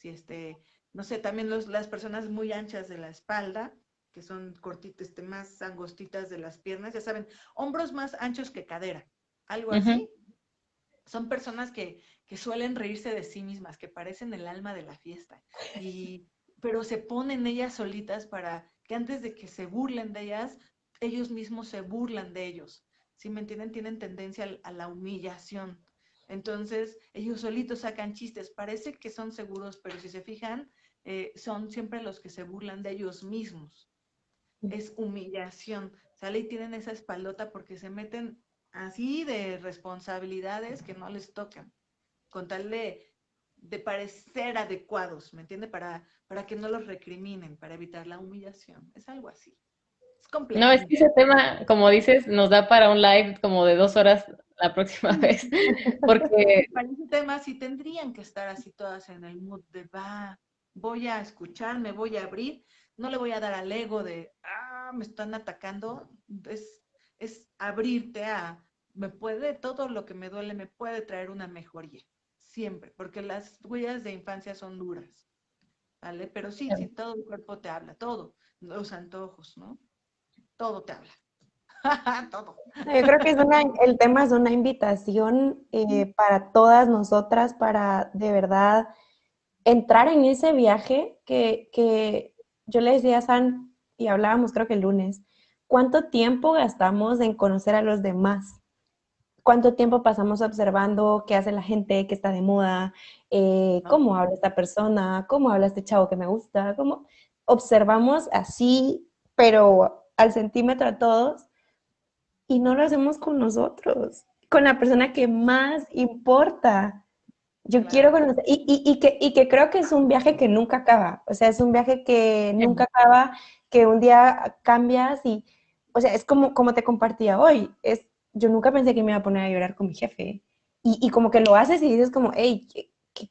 si este, no sé, también los, las personas muy anchas de la espalda, que son cortitas, este, más angostitas de las piernas, ya saben, hombros más anchos que cadera, algo así. son personas que, que suelen reírse de sí mismas, que parecen el alma de la fiesta, y, pero se ponen ellas solitas para que antes de que se burlen de ellas, ellos mismos se burlan de ellos. Si me entienden? Tienen tendencia a la humillación. Entonces, ellos solitos sacan chistes. Parece que son seguros, pero si se fijan, eh, son siempre los que se burlan de ellos mismos. Es humillación. Sale y tienen esa espaldota porque se meten así de responsabilidades que no les tocan, con tal de, parecer adecuados, ¿me entiende? Para, para que no los recriminen, para evitar la humillación. Es algo así. Es complejo. No, es que ese tema, como dices, nos da para un live como de dos horas la próxima vez, porque... Para ese tema sí tendrían que estar así todas en el mood de va, voy a escuchar, me voy a abrir, no le voy a dar al ego de, ah, me están atacando, es, es abrirte a, me puede, todo lo que me duele me puede traer una mejoría, siempre, porque las huellas de infancia son duras, ¿vale? Pero sí, sí, todo el cuerpo te habla, todo, los antojos, ¿no? Todo te habla. todo. Yo creo que es una, el tema es una invitación eh, para todas nosotras, para de verdad entrar en ese viaje que, yo le decía a San, y hablábamos creo que el lunes, ¿cuánto tiempo gastamos en conocer a los demás? ¿Cuánto tiempo pasamos observando qué hace la gente, qué está de moda, eh, cómo habla esta persona, cómo habla este chavo que me gusta? ¿Cómo? Observamos así, pero al centímetro a todos, y no lo hacemos con nosotros, con la persona que más importa. Yo quiero conocer, y, y, y, que, y que creo que es un viaje que nunca acaba, o sea, es un viaje que nunca acaba, que un día cambias y, o sea, es como, como te compartía hoy, es, yo nunca pensé que me iba a poner a llorar con mi jefe, y, y como que lo haces y dices como, hey,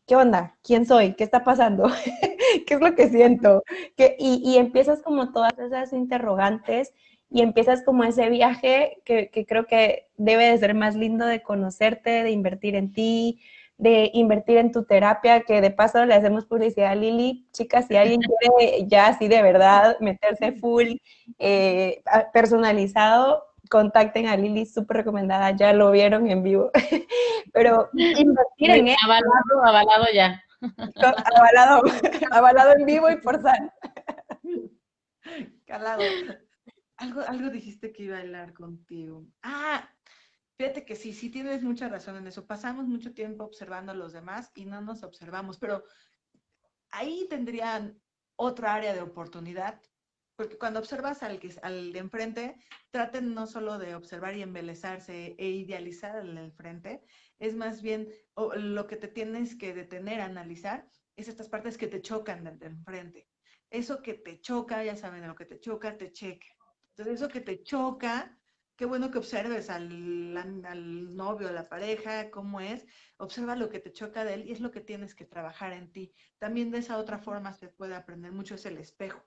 ¿qué, onda? ¿Quién soy? ¿Qué está pasando? ¿Qué es lo que siento? Y, empiezas como todas esas interrogantes y empiezas como ese viaje que, que creo que debe de ser más lindo de conocerte, de invertir en ti, de invertir en tu terapia, que de paso le hacemos publicidad a Lili. Chicas, si alguien quiere ya así de verdad meterse full eh, personalizado, contacten a Lili, súper recomendada, ya lo vieron en vivo. Pero invertir en Avalado, avalado ya. Avalado, avalado en vivo y por sal. Calado. Algo, algo dijiste que iba a hablar contigo. Ah, Fíjate que sí, sí tienes mucha razón en eso. Pasamos mucho tiempo observando a los demás y no nos observamos, pero ahí tendrían otra área de oportunidad, porque cuando observas al, que, al de enfrente, traten no solo de observar y embelezarse e idealizar al de enfrente, es más bien lo que te tienes que detener a analizar, es estas partes que te chocan del de enfrente. Eso que te choca, ya saben, lo que te choca, te cheque. Entonces, eso que te choca, qué bueno que observes al, al, novio, a la pareja, cómo es, observa lo que te choca de él y es lo que tienes que trabajar en ti. También de esa otra forma se puede aprender mucho, es el espejo.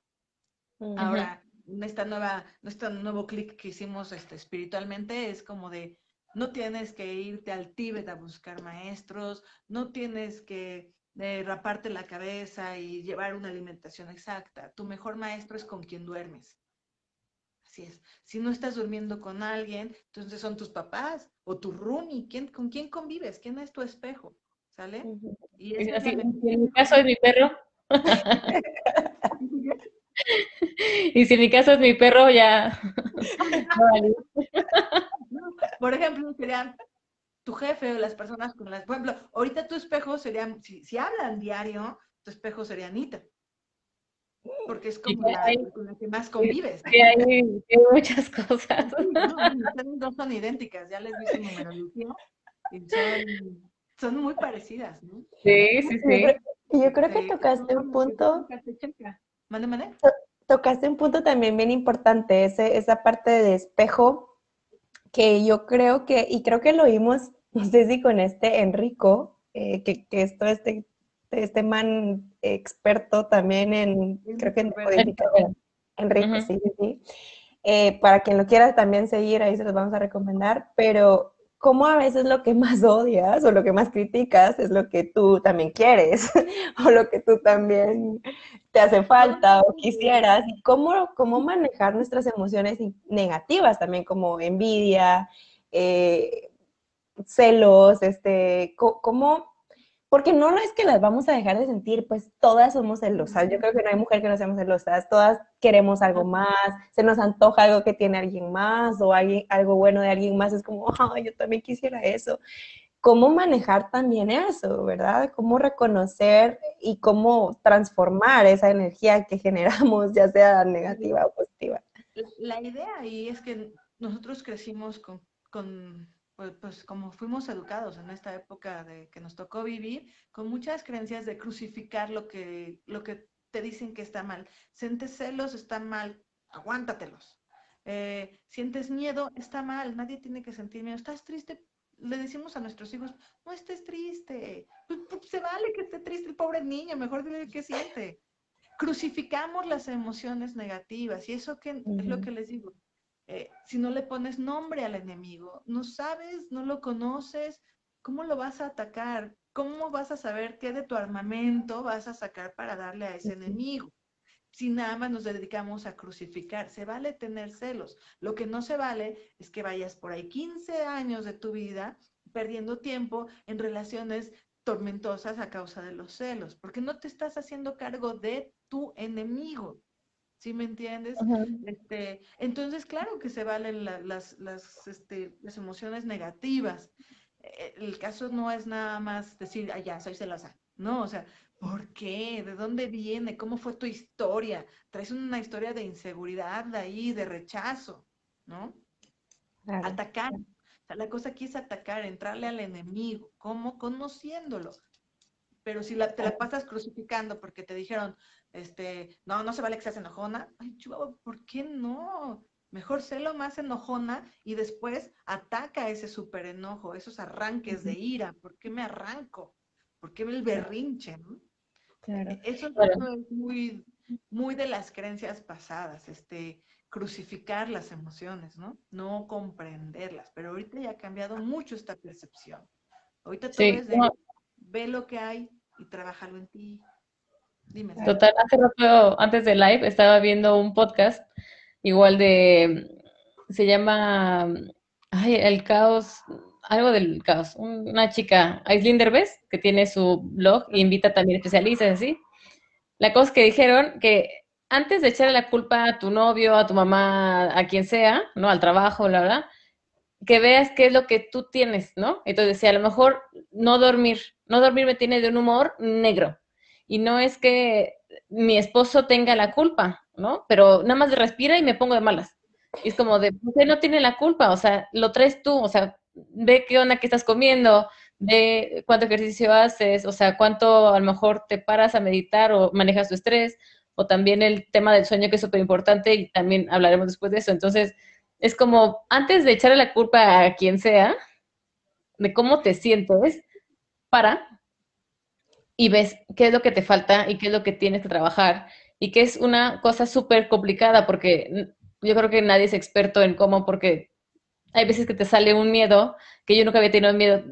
Ahora, esta nueva, nuestro nuevo clic que hicimos este, espiritualmente es como de, no tienes que irte al Tíbet a buscar maestros, no tienes que eh, raparte la cabeza y llevar una alimentación exacta. Tu mejor maestro es con quien duermes. Así es. Si no estás durmiendo con alguien, entonces son tus papás o tu roomie. ¿Quién, ¿Con quién convives? ¿Quién es tu espejo? ¿Sale? Y en mi caso es mi perro. y si en mi caso es mi perro, ya. Por ejemplo, serían tu jefe o las personas con las. Por ejemplo, ahorita tu espejo sería, si, si hablan diario, tu espejo sería Anita porque es como la, con la que más convives. Sí, hay, hay muchas cosas. No, no, son idénticas, ya les vi su numerología son, son muy parecidas, ¿no? Sí, sí, sí. Yo creo que tocaste un punto. Mande, mande. Tocaste un punto también bien importante, ese, esa parte de espejo, que yo creo que, y creo que lo vimos, no sé si con este Enrico, eh, que, que esto, este este man experto también en, creo que en codificación. Enrique, sí, sí, sí. Eh, para quien lo quiera también seguir, ahí se los vamos a recomendar, pero como a veces lo que más odias o lo que más criticas es lo que tú también quieres o lo que tú también te hace falta o quisieras y cómo, cómo manejar nuestras emociones negativas también como envidia, eh, celos, este, cómo porque no es que las vamos a dejar de sentir, pues todas somos celosas. Yo creo que no hay mujer que no seamos celosas, todas queremos algo más, se nos antoja algo que tiene alguien más o alguien, algo bueno de alguien más, es como, oh, yo también quisiera eso. ¿Cómo manejar también eso, verdad? ¿Cómo reconocer y cómo transformar esa energía que generamos, ya sea negativa o positiva? La idea ahí es que nosotros crecimos con, con pues, pues, como fuimos educados en esta época de que nos tocó vivir, con muchas creencias de crucificar lo que, lo que te dicen que está mal. Sientes celos, está mal, aguántatelos. Eh, sientes miedo, está mal, nadie tiene que sentir miedo. Estás triste, le decimos a nuestros hijos, no estés triste. Pues, pues, se vale que esté triste el pobre niño, mejor dile qué siente. Crucificamos las emociones negativas y eso que, es lo que les digo. Eh, si no le pones nombre al enemigo, no sabes, no lo conoces, ¿cómo lo vas a atacar? ¿Cómo vas a saber qué de tu armamento vas a sacar para darle a ese enemigo? Si nada más nos dedicamos a crucificar, se vale tener celos. Lo que no se vale es que vayas por ahí 15 años de tu vida perdiendo tiempo en relaciones tormentosas a causa de los celos, porque no te estás haciendo cargo de tu enemigo. ¿Sí me entiendes? este, entonces, claro que se valen las, las, este, las emociones negativas. Eh, el caso no es nada más decir, ah, ya, soy celosa. No, o sea, ¿por qué? ¿De dónde viene? ¿Cómo fue tu historia? Traes una historia de inseguridad de ahí, de rechazo, ¿no? Atacar. O sea, la cosa aquí es atacar, entrarle al enemigo. ¿Cómo? Conociéndolo. Pero si la, te la pasas crucificando porque te dijeron, este, no, no se vale que seas enojona. Ay, chulo, ¿por qué no? Mejor sé lo más enojona y después ataca ese súper enojo, esos arranques de ira. ¿Por qué me arranco? ¿Por qué el berrinche? Claro. Eso, es muy, muy de las creencias pasadas, este, crucificar las emociones, ¿no? No comprenderlas. Pero ahorita ya ha cambiado mucho esta percepción. Ahorita tú ves de, ve lo que hay y trabájalo en ti. Total, hace rato, antes de live, estaba viendo un podcast, igual de, se llama, ay, el caos, algo del caos, una chica, Aislinn Derbez, que tiene su blog e invita también especialistas, así. La cosa que dijeron que antes de echarle la culpa a tu novio, a tu mamá, a quien sea, ¿no? Al trabajo, la verdad, que veas qué es lo que tú tienes, ¿no? Entonces, si a lo mejor no dormir, no dormir me tiene de un humor negro, y no es que mi esposo tenga la culpa, ¿no? Pero nada más respira y me pongo de malas. Es como de, usted no tiene la culpa, o sea, lo traes tú, o sea, ve qué onda que estás comiendo, ve cuánto ejercicio haces, o sea, cuánto a lo mejor te paras a meditar o manejas tu estrés, o también el tema del sueño que es súper importante y también hablaremos después de eso. Entonces, es como, antes de echarle la culpa a quien sea, de cómo te sientes, para y ves qué es lo que te falta y qué es lo que tienes que trabajar y que es una cosa súper complicada porque yo creo que nadie es experto en cómo, porque hay veces que te sale un miedo que yo nunca había tenido miedo,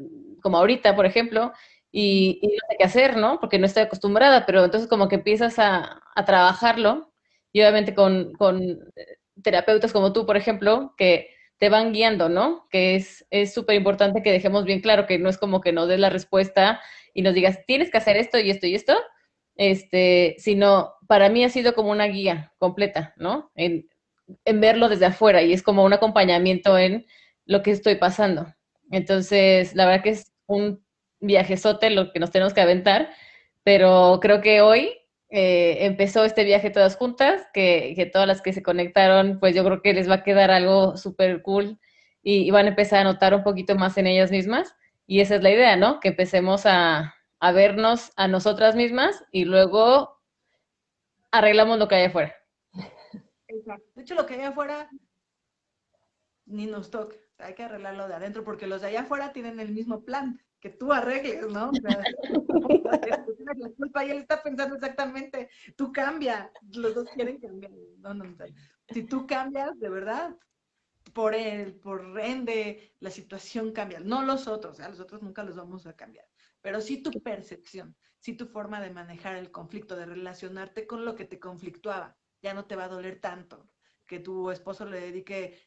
como ahorita, por ejemplo, y, no sé qué hacer, ¿no? Porque no estoy acostumbrada, pero entonces como que empiezas a, trabajarlo y obviamente con, con, eh, terapeutas como tú, por ejemplo, que te van guiando, ¿no? Que es súper importante que dejemos bien claro que no es como que nos des la respuesta y nos digas, tienes que hacer esto y esto y esto, este, sino para mí ha sido como una guía completa, ¿no? En, verlo desde afuera y es como un acompañamiento en lo que estoy pasando. Entonces, la verdad que es un viajezote lo que nos tenemos que aventar, pero creo que hoy eh, empezó este viaje todas juntas, que, que, todas las que se conectaron, pues yo creo que les va a quedar algo súper cool y, y, van a empezar a notar un poquito más en ellas mismas. Y esa es la idea, ¿no? Que empecemos a, vernos a nosotras mismas y luego arreglamos lo que hay afuera. Exacto. De hecho, lo que hay afuera ni nos toca. Hay que arreglarlo de adentro porque los de allá afuera tienen el mismo plan que tú arregles, ¿no? O sea, y él está pensando exactamente, tú cambia, los dos quieren cambiar. No, no, no. Si tú cambias, de verdad, por él, por rende, la situación cambia. No los otros, a los otros nunca los vamos a cambiar, pero sí tu percepción, sí tu forma de manejar el conflicto, de relacionarte con lo que te conflictuaba. Ya no te va a doler tanto. que tu esposo le dedique,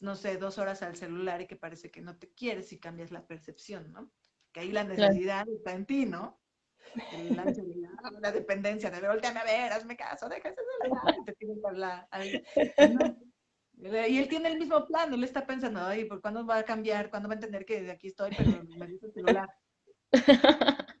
no sé, dos horas al celular y que parece que no te quieres y cambias la percepción, ¿no? Que ahí la necesidad está en ti, ¿no? La, la dependencia de volteame a ver, hazme caso, déjame y te tienen que hablar. Y él tiene el mismo plan, él está pensando, ay, ¿por cuándo va a cambiar? ¿Cuándo va a entender que de aquí estoy, pero me dice el celular?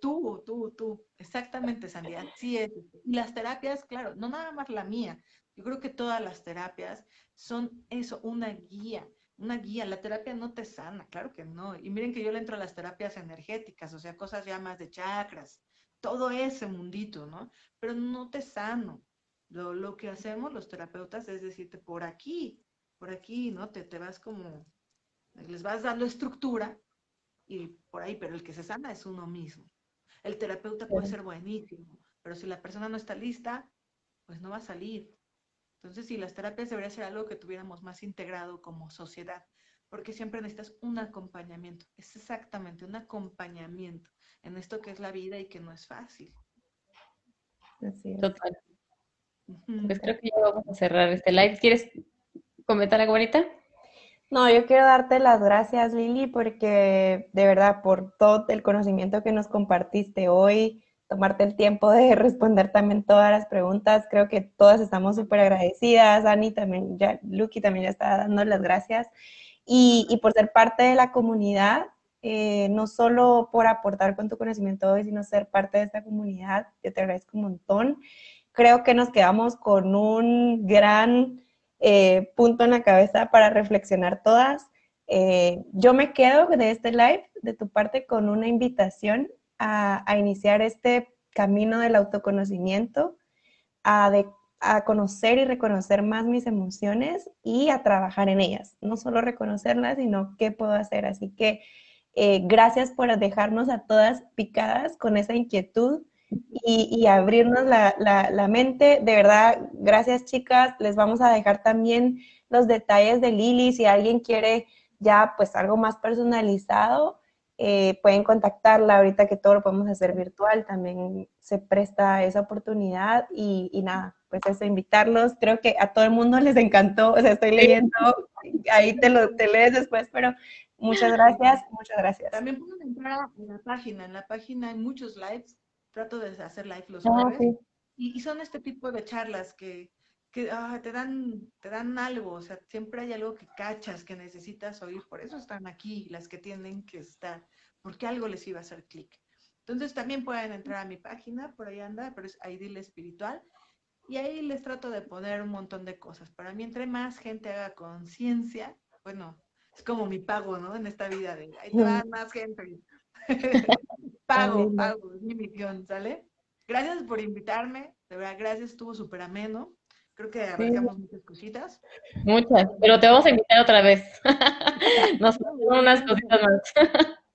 tú, tú, tú, exactamente, Sandy, así es. Y las terapias, claro, no nada más la mía, yo creo que todas las terapias son eso, una guía, una guía. La terapia no te sana, claro que no. Y miren que yo le entro a las terapias energéticas, o sea, cosas ya más de chakras, todo ese mundito, ¿no? Pero no te sano. Lo, lo que hacemos los terapeutas es decirte por aquí, por aquí, ¿no? Te, te vas como, les vas dando estructura y por ahí, pero el que se sana es uno mismo. El terapeuta puede ser buenísimo, pero si la persona no está lista, pues no va a salir. Entonces, sí, las terapias debería ser algo que tuviéramos más integrado como sociedad, porque siempre necesitas un acompañamiento. Es exactamente un acompañamiento en esto que es la vida y que no es fácil. Total. Pues creo que ya vamos a cerrar este live. ¿Quieres comentar algo bonita? No, yo quiero darte las gracias, Lili, porque de verdad, por todo el conocimiento que nos compartiste hoy, tomarte el tiempo de responder también todas las preguntas, creo que todas estamos súper agradecidas. Ani también, ya, Lucky también ya está dando las gracias. Y, y por ser parte de la comunidad, eh, no solo por aportar con tu conocimiento hoy, sino ser parte de esta comunidad. Yo te agradezco un montón. Creo que nos quedamos con un gran eh, punto en la cabeza para reflexionar todas. Eh, yo me quedo de este live, de tu parte, con una invitación a, iniciar este camino del autoconocimiento, a, a, conocer y reconocer más mis emociones y a trabajar en ellas. No solo reconocerlas, sino qué puedo hacer. Así que eh, gracias por dejarnos a todas picadas con esa inquietud y, abrirnos la, mente. De verdad, gracias chicas. Les vamos a dejar también los detalles de Lili. Si alguien quiere ya pues algo más personalizado, eh, pueden contactarla ahorita que todo lo podemos hacer virtual. También se presta esa oportunidad y, y nada, pues eso, invitarlos. Creo que a todo el mundo les encantó. O sea, estoy leyendo, ahí te lo te lees después, pero muchas gracias, muchas gracias. También pueden entrar en la página. En la página hay muchos lives trato de hacer live los ah, jueves. y, son este tipo de charlas que, que ah, te, dan, te dan algo, o sea, siempre hay algo que cachas, que necesitas oír, por eso están aquí las que tienen que estar, porque algo les iba a hacer clic. Entonces también pueden entrar a mi página, por ahí anda, pero es Aidil Espiritual, y ahí les trato de poner un montón de cosas. Para mí, entre más gente haga conciencia, bueno, es como mi pago, ¿no? En esta vida de, ahí te va más gente. pago, pago, es mi misión, ¿sale? Gracias por invitarme, de verdad, gracias, estuvo súper ameno. Creo que abarcamos muchas cositas. Muchas, pero te vamos a invitar otra vez. Nos ponemos unas cositas más.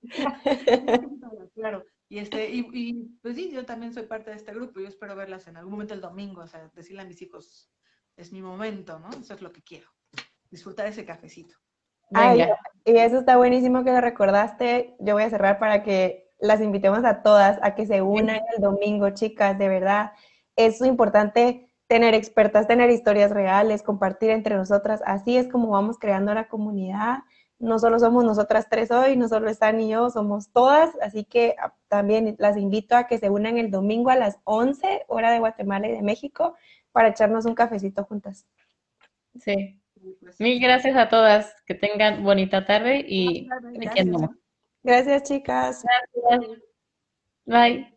claro, y, este, y, y, pues sí, yo también soy parte de este grupo, yo espero verlas en algún momento el domingo, o sea, decirle a mis hijos, es mi momento, ¿no? Eso es lo que quiero, disfrutar ese cafecito. Ay, y eso está buenísimo que lo recordaste. Yo voy a cerrar para que las invitemos a todas a que se unan el domingo, chicas, de verdad. Es importante tener expertas, tener historias reales, compartir entre nosotras. Así es como vamos creando la comunidad. No solo somos nosotras tres hoy, no solo están y yo, somos todas. Así que ah, también las invito a que se unan el domingo a las 11, hora de Guatemala y de México, para echarnos un cafecito juntas. Sí. Mil gracias a todas. Que tengan bonita tarde y Gracias, chicas. Bye.